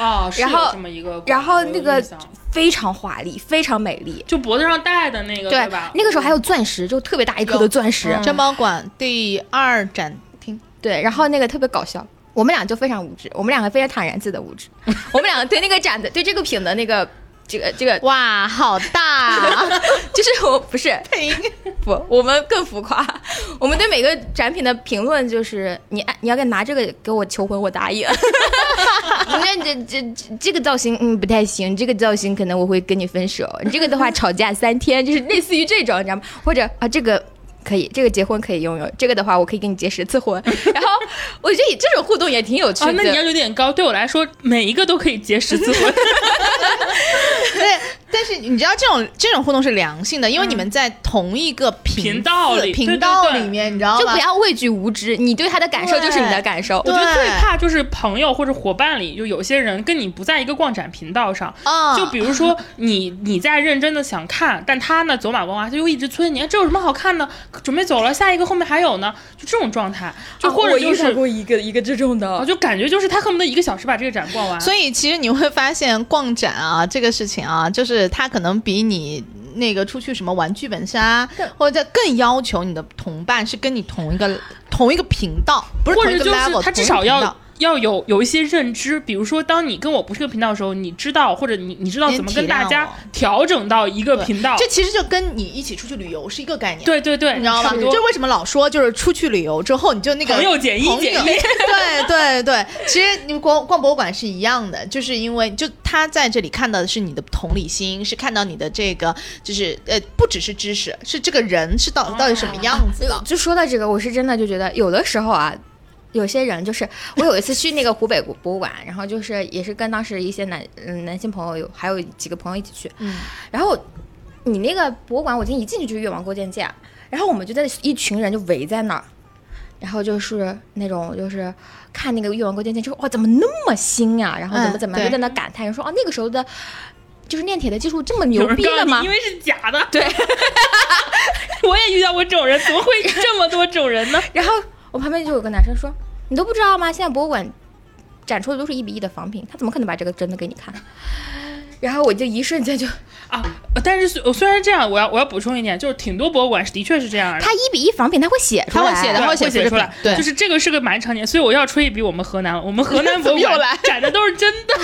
哦，是有然后这么一个，然后那个非常华丽，非常美丽。就脖子上戴的那个，对吧？那个时候还有钻石，就特别大一颗的钻石。嗯珍宝馆第二展厅，对，然后那个特别搞笑，我们俩就非常无知，我们两个非常坦然自的无知，我们两个对那个展的对这个品的那个这个这个，哇，好大！就是我不是配音不，我们更浮夸，我们对每个展品的评论就是你按你要给拿这个给我求婚，我答应。那这这这这个造型嗯不太行，这个造型可能我会跟你分手，你这个的话吵架三天，就是类似于这种，你知道吗？或者啊这个。可以，这个结婚可以拥有，这个的话我可以给你结十次婚。然后我觉得这种互动也挺有趣的。，啊那你要有点高，对我来说每一个都可以结十次婚。对，但是你知道这种这种互动是良性的，因为你们在同一个频频道里频道里面，你知道吗？就不要畏惧无知，你对他的感受就是你的感受。我觉得最怕就是朋友或者伙伴里，就有些人跟你不在一个逛展频道上。啊，就比如说你你在认真的想看，但他呢走马观花，他就一直催你，哎这有什么好看的？准备走了，下一个后面还有呢，就这种状态，就或者就是。过一个一个这种啊，的，就感觉就是他恨不得一个小时把这个展逛完，所以其实你会发现逛展啊这个事情啊，就是它可能比你那个出去什么玩剧本杀或者更要求你的同伴是跟你同一个同一个频道，不是同一个 level，他至少同一个频道。要有有一些认知，比如说，当你跟我不是个频道的时候，你知道或者你你知道怎么跟大家调整到一个频道，这其实就跟你一起出去旅游是一个概念。对对对，你知道吗？差不多就为什么老说就是出去旅游之后，你就那个朋友减一减一对对对，其实你逛逛博物馆是一样的，就是因为就他在这里看到的是你的同理心，是看到你的这个就是呃不只是知识，是这个人是到到底什么样子的。就说到这个，我是真的就觉得有的时候啊，有些人就是我有一次去那个湖北博物馆，然后就是也是跟当时一些男嗯男性朋友有还有几个朋友一起去，嗯，然后你那个博物馆，我今天一进去就是越王勾践剑，然后我们就在一群人就围在那儿，然后就是那种就是看那个越王勾践剑，就说哇怎么那么新呀、然后怎么怎么就在那感叹，人说啊那个时候的。就是炼铁的技术这么牛逼的吗因？为是假的。对，我也遇到过这种人，怎么会这么多种人呢？然后我旁边就有个男生说：“你都不知道吗？现在博物馆展出的都是一比一的仿品，他怎么可能把这个真的给你看？” 然后我就一瞬间就，啊，但是虽虽然这样，我要我要补充一点，就是挺多博物馆是的确是这样的。他一比一仿品他会写出来，他会写的对会写出来，对就是这个是个蛮常见，所以我要吹一笔我们河南，我们河南博物 馆展的都是真的，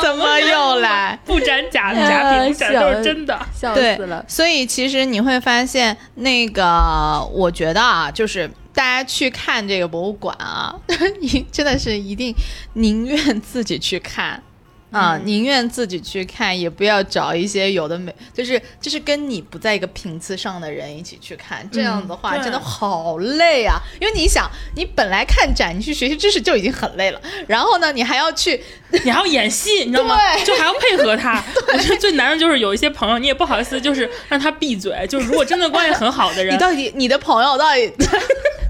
怎么又来？不展假假品，不展的都是真的。笑死了。所以其实你会发现，那个我觉得啊，就是大家去看这个博物馆啊，你真的是一定宁愿自己去看。啊，宁愿自己去看，也不要找一些有的没，就是就是跟你不在一个频次上的人一起去看，这样的话、对真的好累啊！因为你想，你本来看展，你去学习知识就已经很累了，然后呢，你还要去 你还要演戏，你知道吗？就还要配合他。我觉得最难的就是有一些朋友，你也不好意思，就是让他闭嘴。就是如果真的关系很好的人你，到底你的朋友到底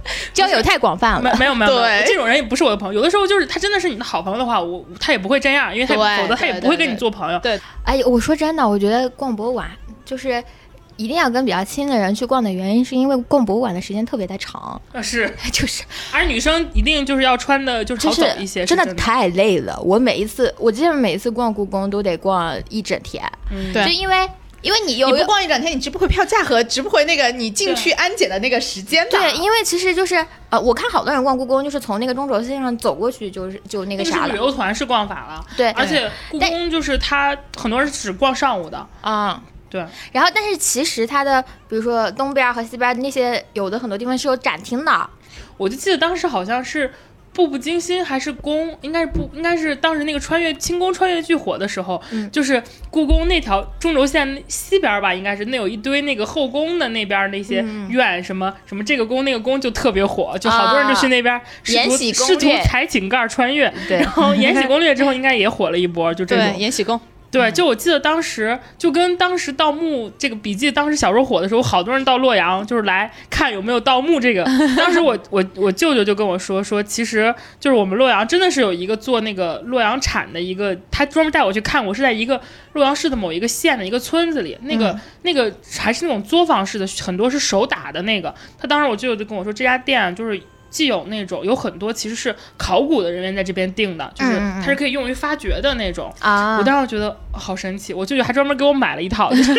交友太广泛了，没有没有，没有。对。这种人也不是我的朋友。有的时候就是他真的是你的好朋友的话，我他也不会这样，因为他否则他也不会跟你做朋友。对哎，我说真的，我觉得逛博物馆就是一定要跟比较亲的人去逛的原因，是因为逛博物馆的时间特别的长，啊是，就是而女生一定就是要穿的就是就好走一些，真的。太累了。我每一次，我记得每一次逛故宫都得逛一整天，嗯。对。就因为因为你有你不逛一整天，你值不回票价和值不回那个你进去安检的那个时间的。对，因为其实就是呃，我看好多人逛故宫，就是从那个中轴线上走过去，就是就那个啥了。旅游团是逛法了。对，而且故宫就是它很多人是只逛上午的，啊、对，然后但是其实它的，比如说东边和西边那些有的很多地方是有展厅的，我就记得当时好像是。步步惊心还是宫，应该是不，应该是当时那个穿越清宫穿越剧火的时候，嗯就是故宫那条中轴线西边吧，应该是那有一堆那个后宫的那边那些嗯院，什么什么这个宫那个宫就特别火，就好多人就去那边试图试图踩井盖穿越，对然后 《延禧攻略》之后应该也火了一波，就这种，延禧宫。对，就我记得当时就跟当时盗墓这个笔记，当时小时候火的时候，好多人到洛阳就是来看有没有盗墓这个。当时我我我舅舅就跟我说说，其实就是我们洛阳真的是有一个做那个洛阳产的一个，他专门带我去看，我是在一个洛阳市的某一个县的一个村子里，那个、那个还是那种作坊式的，很多是手打的那个。他当时我舅舅就跟我说，这家店就是。既有那种有很多其实是考古的人员在这边定的，就是它是可以用于发掘的那种，啊我当时觉得好神奇，我舅舅还专门给我买了一套，就是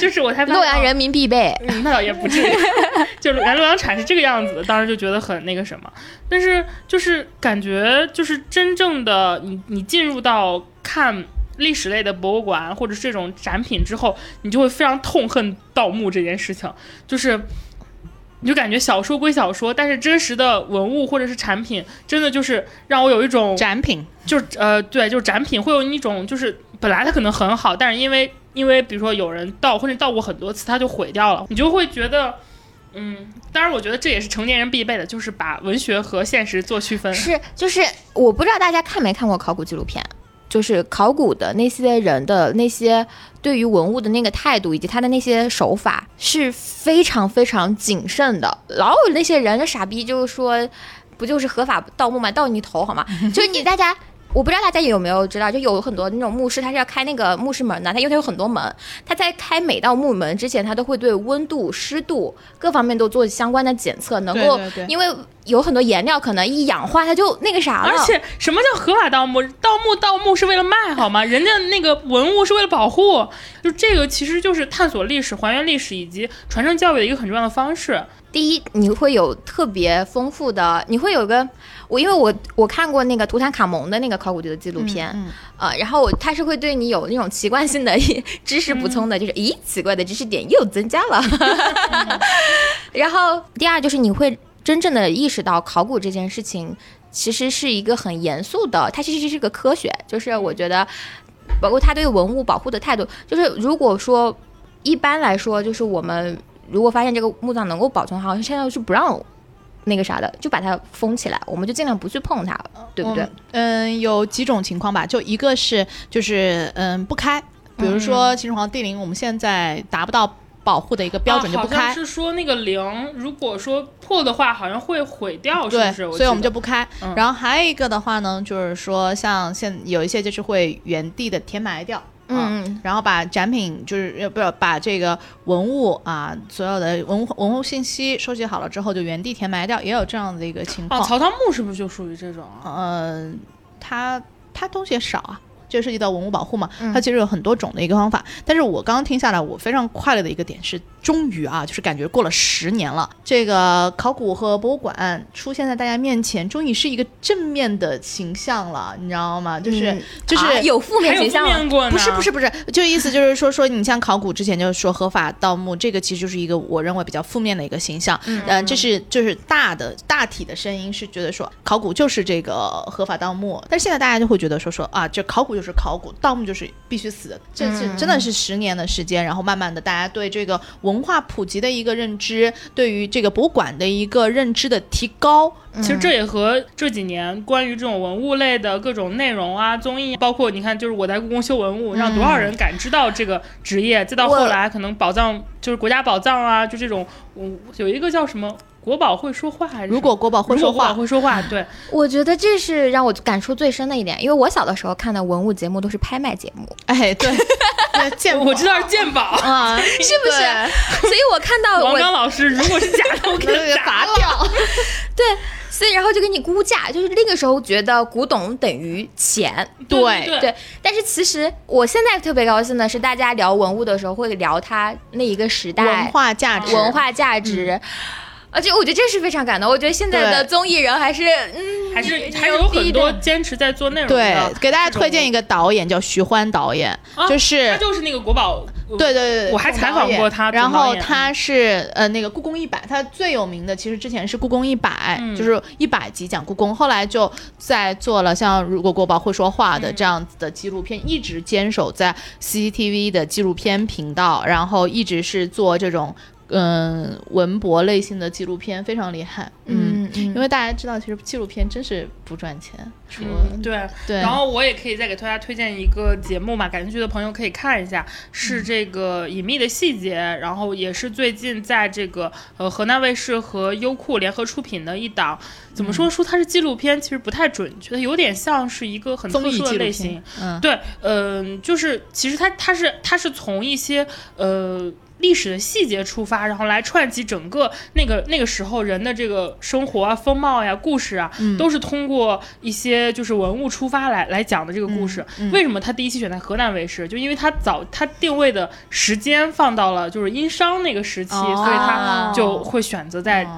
就是我才洛阳人民必备。嗯，那倒也不至于，就是原来洛阳铲是这个样子的，当时就觉得很那个什么，但是就是感觉就是真正的你你进入到看。历史类的博物馆或者是这种展品之后，你就会非常痛恨盗墓这件事情，就是你就感觉小说归小说，但是真实的文物或者是产品，真的就是让我有一种展品，就是呃，对，就是展品会有一种，就是本来它可能很好，但是因为因为比如说有人盗或者盗过很多次，它就毁掉了，你就会觉得，嗯，当然我觉得这也是成年人必备的，就是把文学和现实做区分。是，就是我不知道大家看没看过考古纪录片，就是考古的那些人的那些对于文物的那个态度，以及他的那些手法是非常非常谨慎的。老有那些人，的傻逼就是说，不就是合法盗墓吗？盗你头好吗？就是你大家。我不知道大家有没有知道，就有很多那种墓室，他是要开那个墓室门的，他因为他有很多门，他在开每道墓门之前，他都会对温度、湿度各方面都做相关的检测，能够对对对因为有很多颜料可能一氧化它就那个啥了，而且什么叫合法盗墓？盗墓盗墓是为了卖好吗？人家那个文物是为了保护，就这个其实就是探索历史、还原历史以及传承教育的一个很重要的方式。第一，你会有特别丰富的，你会有个我，因为我我看过那个图坦卡蒙的那个考古的纪录片，嗯呃，然后他是会对你有那种习惯性的 知识补充的，就是咦，奇怪的知识点又增加了。然后第二就是你会真正的意识到考古这件事情其实是一个很严肃的，它其实是个科学，就是我觉得，包括他对文物保护的态度，就是如果说一般来说，就是我们如果发现这个墓葬能够保存好，现在是不让那个啥的，就把它封起来，我们就尽量不去碰它，对不对？嗯，有几种情况吧，就一个是就是嗯不开，比如说秦始皇帝陵，我们现在达不到保护的一个标准就不开。是说那个陵，如果说破的话，好像会毁掉，是不是？所以我们就不开。然后还有一个的话呢，就是说像现有一些就是会原地的填埋掉。嗯，然后把展品就是不是把这个文物啊，所有的文物文物信息收集好了之后，就原地填埋掉，也有这样的一个情况。曹操墓是不是就属于这种？嗯，它它东西少啊。就涉及到文物保护嘛，它其实有很多种的一个方法。但是我刚刚听下来，我非常快乐的一个点是，终于啊，就是感觉过了十年了，这个考古和博物馆出现在大家面前，终于是一个正面的形象了，你知道吗？就是就是有负面形象过不是不是不是，就意思就是说说你像考古之前就是说合法盗墓，这个其实就是一个我认为比较负面的一个形象。嗯，这是就是大的大体的声音是觉得说考古就是这个合法盗墓，但是现在大家就会觉得说说啊，这考古就。是考古盗墓就是必须死的，这是真的是十年的时间，然后慢慢的大家对这个文化普及的一个认知，对于这个博物馆的一个认知的提高，其实这也和这几年关于这种文物类的各种内容啊、综艺，包括你看，就是我在故宫修文物，让多少人感知到这个职业，再到后来可能宝藏就是国家宝藏啊，就这种，嗯，有一个叫什么？国宝会说话还是？如果国宝会说话，会说话，对，我觉得这是让我感触最深的一点，因为我小的时候看的文物节目都是拍卖节目，哎，对，鉴我知道是鉴宝。啊，是不是？所以我看到王刚老师，如果是假的，我给他砸掉。对，所以然后就给你估价，就是那个时候觉得古董等于钱，对对。但是其实我现在特别高兴的是，大家聊文物的时候会聊它那一个时代文化价值，文化价值。而且我觉得这是非常感动。我觉得现在的综艺人还是，嗯，还是还有很多坚持在做内容。对，给大家推荐一个导演叫徐欢导演，就是他就是那个国宝。对对对，我还采访过他。然后他是呃那个故宫一百，他最有名的其实之前是故宫一百，就是一百集讲故宫，后来就在做了像如果国宝会说话的这样子的纪录片，一直坚守在 CCTV 的纪录片频道，然后一直是做这种。嗯，文博类型的纪录片非常厉害，嗯，因为大家知道，其实纪录片真是不赚钱，嗯，对。对。然后我也可以再给大家推荐一个节目嘛，感兴趣的朋友可以看一下，是这个隐秘的细节，然后也是最近在这个呃河南卫视和优酷联合出品的一档，怎么说说它是纪录片，其实不太准确，有点像是一个很特殊的类型，嗯，对，嗯，就是其实它它是它是从一些呃。历史的细节出发，然后来串起整个那个那个时候人的这个生活啊、风貌呀、故事啊，都是通过一些就是文物出发来来讲的这个故事。为什么他第一期选在河南卫视？就因为他早他定位的时间放到了就是殷商那个时期，所以他就会选择在。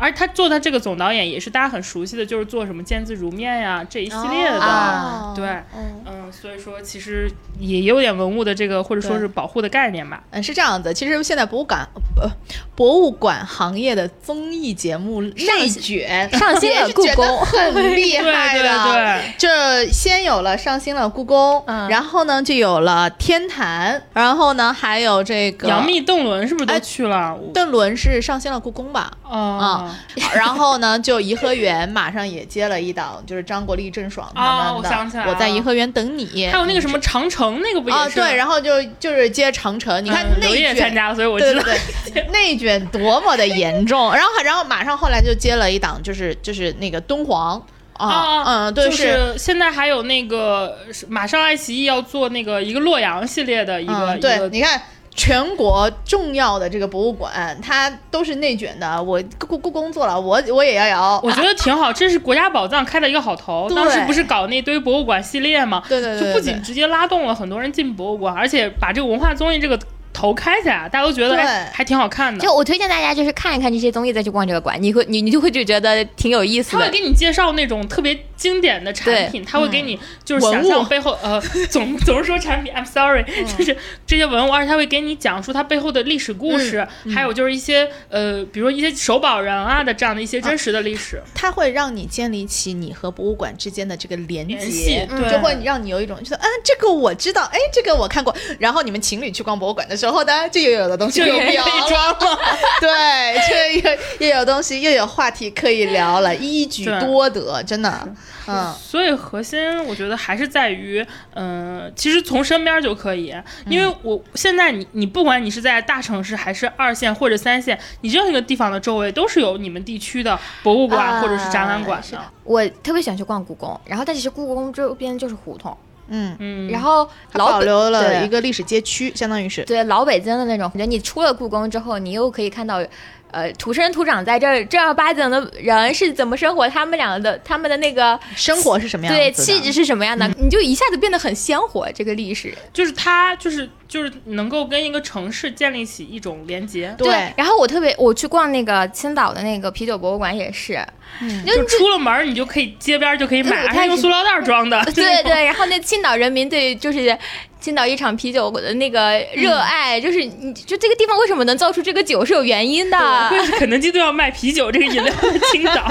而他做的这个总导演也是大家很熟悉的，就是做什么《见字如面》呀这一系列的，对，嗯，所以说其实也有点文物的这个或者说是保护的概念吧。嗯，是这样子。其实现在博物馆呃博物馆行业的综艺节目内卷上新了故宫，很厉害的。对对，就先有了上新了故宫，然后呢就有了天坛，然后呢还有这个杨幂、邓伦是不是都去了？邓伦是上新了故宫吧？啊。然后呢，就颐和园马上也接了一档，就是张国立、郑爽他们的。我在颐和园等你。还有那个什么长城，那个不也是？对，然后就就是接长城。你看内卷参加，所以我知道 内卷多么的严重。然后，然后马上后来就接了一档，就是就是那个敦煌啊，嗯，对，是现在还有那个马上爱奇艺要做那个一个洛阳系列的一个一个，你看。全国重要的这个博物馆，它都是内卷的。我故故工作了，我我也要摇。我觉得挺好，这是国家宝藏开的一个好头。当时不是搞那堆博物馆系列吗？对对对，就不仅直接拉动了很多人进博物馆，而且把这个文化综艺这个。头开起来，大家都觉得还挺好看的。就我推荐大家就是看一看这些综艺，再去逛这个馆，你会你你就会就觉得挺有意思的。他会给你介绍那种特别经典的产品，他会给你就是想象背后呃总 总是说产品，I'm sorry，就是这些文物，而且他会给你讲述它背后的历史故事，还有就是一些呃比如说一些手保人啊的这样的一些真实的历史。它会让你建立起你和博物馆之间的这个连接，就会让你有一种觉得啊这个我知道，哎这个我看过，然后你们情侣去逛博物馆的。时候呢，就又有的东西就有可以装了。对，就又又有东西，又有话题可以聊了，一举多得，真的，嗯，所以核心我觉得还是在于，嗯、其实从身边就可以，因为我现在你你不管你是在大城市还是二线或者三线，你任何一个地方的周围都是有你们地区的博物馆啊或者是展览馆的。我特别喜欢去逛故宫，然后但其实故宫周边就是胡同，嗯，嗯，然后它老保留了一个历史街区，相当于是，对老北京的那种，感觉你出了故宫之后，你又可以看到。呃，土生土长在这儿正儿八经的人是怎么生活？他们俩的他们的那个生活是什么样的？对气质是什么样的？你就一下子变得很鲜活。这个历史，就是他就是就是能够跟一个城市建立起一种连接，对然后我特别，我去逛那个青岛的那个啤酒博物馆也是，嗯就就出了门儿你就可以街边就可以买，对还是用塑料袋装的。对 对，然后那青岛人民对就是青岛一场啤酒的那个热爱，就是你就这个地方为什么能造出这个酒是有原因的。肯德基都要卖啤酒这个 饮料的青岛。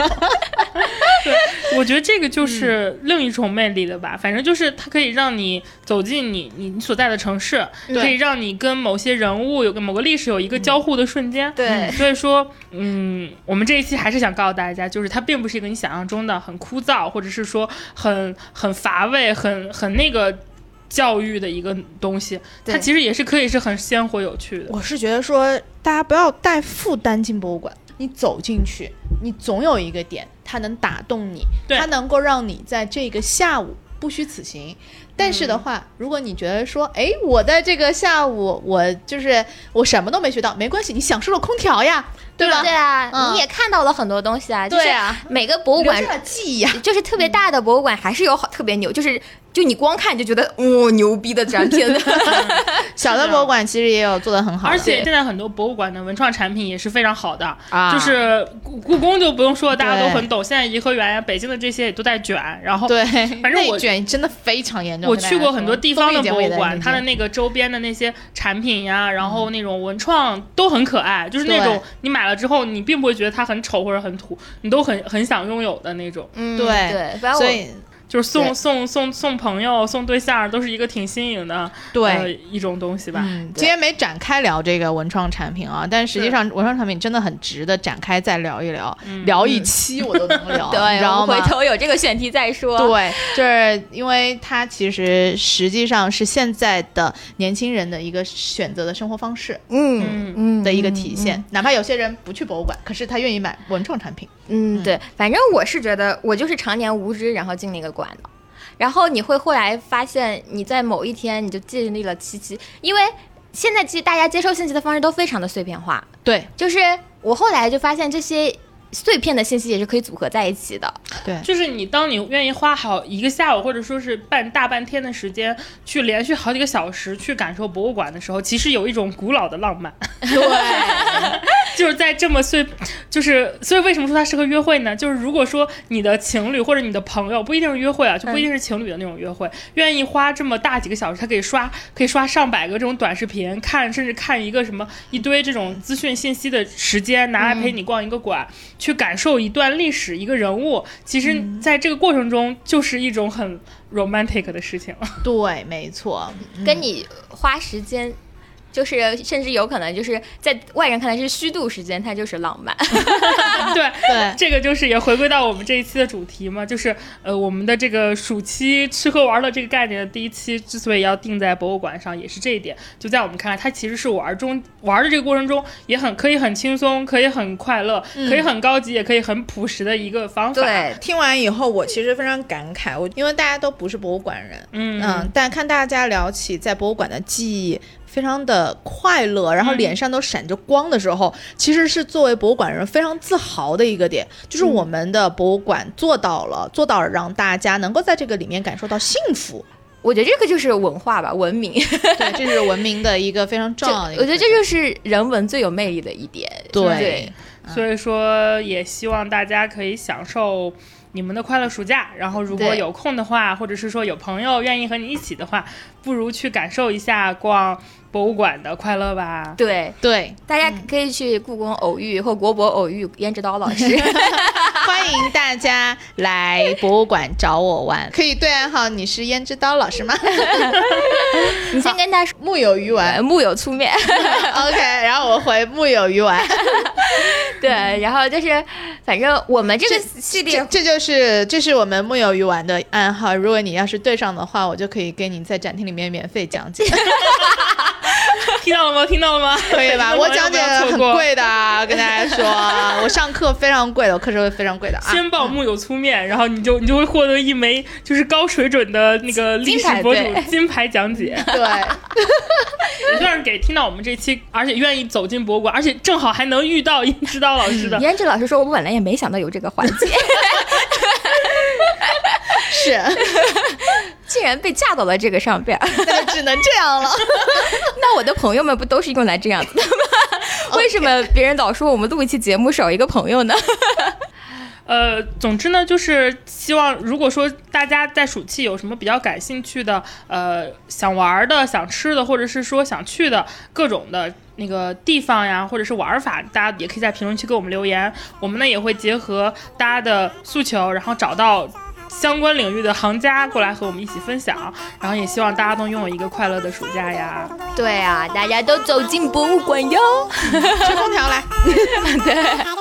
对，我觉得这个就是另一种魅力了吧。反正就是它可以让你走进你你你所在的城市，对可以让你跟某些人物有个某个历史有一个交互的瞬间。对所以说，嗯，我们这一期还是想告诉大家，就是它并不是一个你想象中的很枯燥，或者是说很很乏味、很很那个教育的一个东西。它其实也是可以是很鲜活有趣的。我是觉得说，大家不要带负担进博物馆。你走进去，你总有一个点，它能打动你，它能够让你在这个下午不虚此行。但是的嗯话，如果你觉得说，哎，我在这个下午，我就是我什么都没学到，没关系，你享受了空调呀，对吧？对啊，嗯你也看到了很多东西啊。就是对啊每个博物馆留下了记忆啊。就是特别大的博物馆，还是有好特别牛，就是就你光看就觉得哦牛逼的展品的。小的博物馆其实也有做的很好的，而且现在很多博物馆的文创产品也是非常好的，啊就是故故宫就不用说了，大家都很懂。现在颐和园呀、北京的这些也都在卷，然后对，反正我卷真的非常严重。我去过很多地方的博物馆，它的那个周边的那些产品呀，然后那种文创都很可爱，就是那种你买了之后，你并不会觉得它很丑或者很土，你都很很想拥有的那种。嗯，对对，所以就是送送送送朋友、送对象，都是一个挺新颖的对。呃一种东西吧。嗯，今天没展开聊这个文创产品啊，但实际上文创产品真的很值得展开再聊一聊，聊一期我都能聊，对，你知道吗？回头有这个选题再说。对，就是因为它其实实际上是现在的年轻人的一个选择的生活方式嗯嗯的一个体现。哪怕有些人不去博物馆，可是他愿意买文创产品。嗯，对，反正我是觉得我就是常年无知，然后进那个馆的。然后你会后来发现，你在某一天你就建立了七七，因为现在其实大家接收信息的方式都非常的碎片化，对。就是我后来就发现这些碎片的信息也是可以组合在一起的。对，就是你，当你愿意花好一个下午，或者说是半大半天的时间，去连续好几个小时去感受博物馆的时候，其实有一种古老的浪漫。对，就是在这么碎，就是所以为什么说它适合约会呢？就是如果说你的情侣或者你的朋友不一定是约会啊，就不一定是情侣的那种约会，愿意花这么大几个小时，他可以刷可以刷上百个这种短视频，看甚至看一个什么一堆这种资讯信息的时间，拿来陪你逛一个馆，去感受一段历史一个人物，其实在这个过程中就是一种很 romantic 的事情了。对，没错，跟你花时间，就是甚至有可能就是在外人看来是虚度时间，它就是浪漫。对。对，这个就是也回归到我们这一期的主题嘛，就是呃我们的这个暑期吃喝玩乐这个概念的第一期之所以要定在博物馆上，也是这一点。就在我们看来，它其实是玩中玩的这个过程中，也很可以很轻松，可以很快乐，可以很高级，也可以很朴实的一个方法。，对，听完以后，我其实非常感慨，我因为大家都不是博物馆人，嗯嗯，但看大家聊起在博物馆的记忆，非常的快乐，然后嗯脸上都闪着光的时候，其实是作为博物馆人非常自豪的一个点，就是我们的博物馆做到了，做到了让大家能够在这个里面感受到幸福。我觉得这个就是文化吧，文明。对，这是文明的一个非常重要的一个我觉得这就是人文最有魅力的一点。对对所以说也希望大家可以享受。你们的快乐暑假，然后如果有空的话，或者是说有朋友愿意和你一起的话，不如去感受一下逛博物馆的快乐吧。对，对，大家可以去故宫偶遇或国博偶遇胭脂刀老师。欢 欢迎大家来博物馆找我玩，可以对暗号你是胭脂刀老师吗？你先跟他说木有鱼丸，木有粗面。OK，然后我回木有鱼丸。对，然后就是反正我们这个系列，这就是这是我们木有鱼丸的暗号。如果你要是对上的话，我就可以给你在展厅里面免费讲解。听到了吗？听到了吗？可以吧？我讲解很贵的，跟大家说，我上课非常贵的，我课程会非常贵的啊。先报木有粗面，然后你就你就会获得一枚就是高水准的那个历史博主金牌讲解。对，也算是给听到我们这期，而且愿意走进博物馆，而且正好还能遇到胭脂刀老师的。胭脂老师说：“我本来也没想到有这个环节。”是，竟然被架到了这个上边，那就只能这样了。那我的朋友们不都是用来这样子的吗？为什么别人老说我们录一期节目少一个朋友呢？呃，总之呢，就是希望如果说大家在暑期有什么比较感兴趣的，呃，想玩的、想吃的，或者是说想去的各种的那个地方呀，或者是玩法，大家也可以在评论区给我们留言。我们呢也会结合大家的诉求，然后找到。相关领域的行家过来和我们一起分享，然后也希望大家都拥有一个快乐的暑假呀。对啊，大家都走进博物馆哟。吹空调来。对。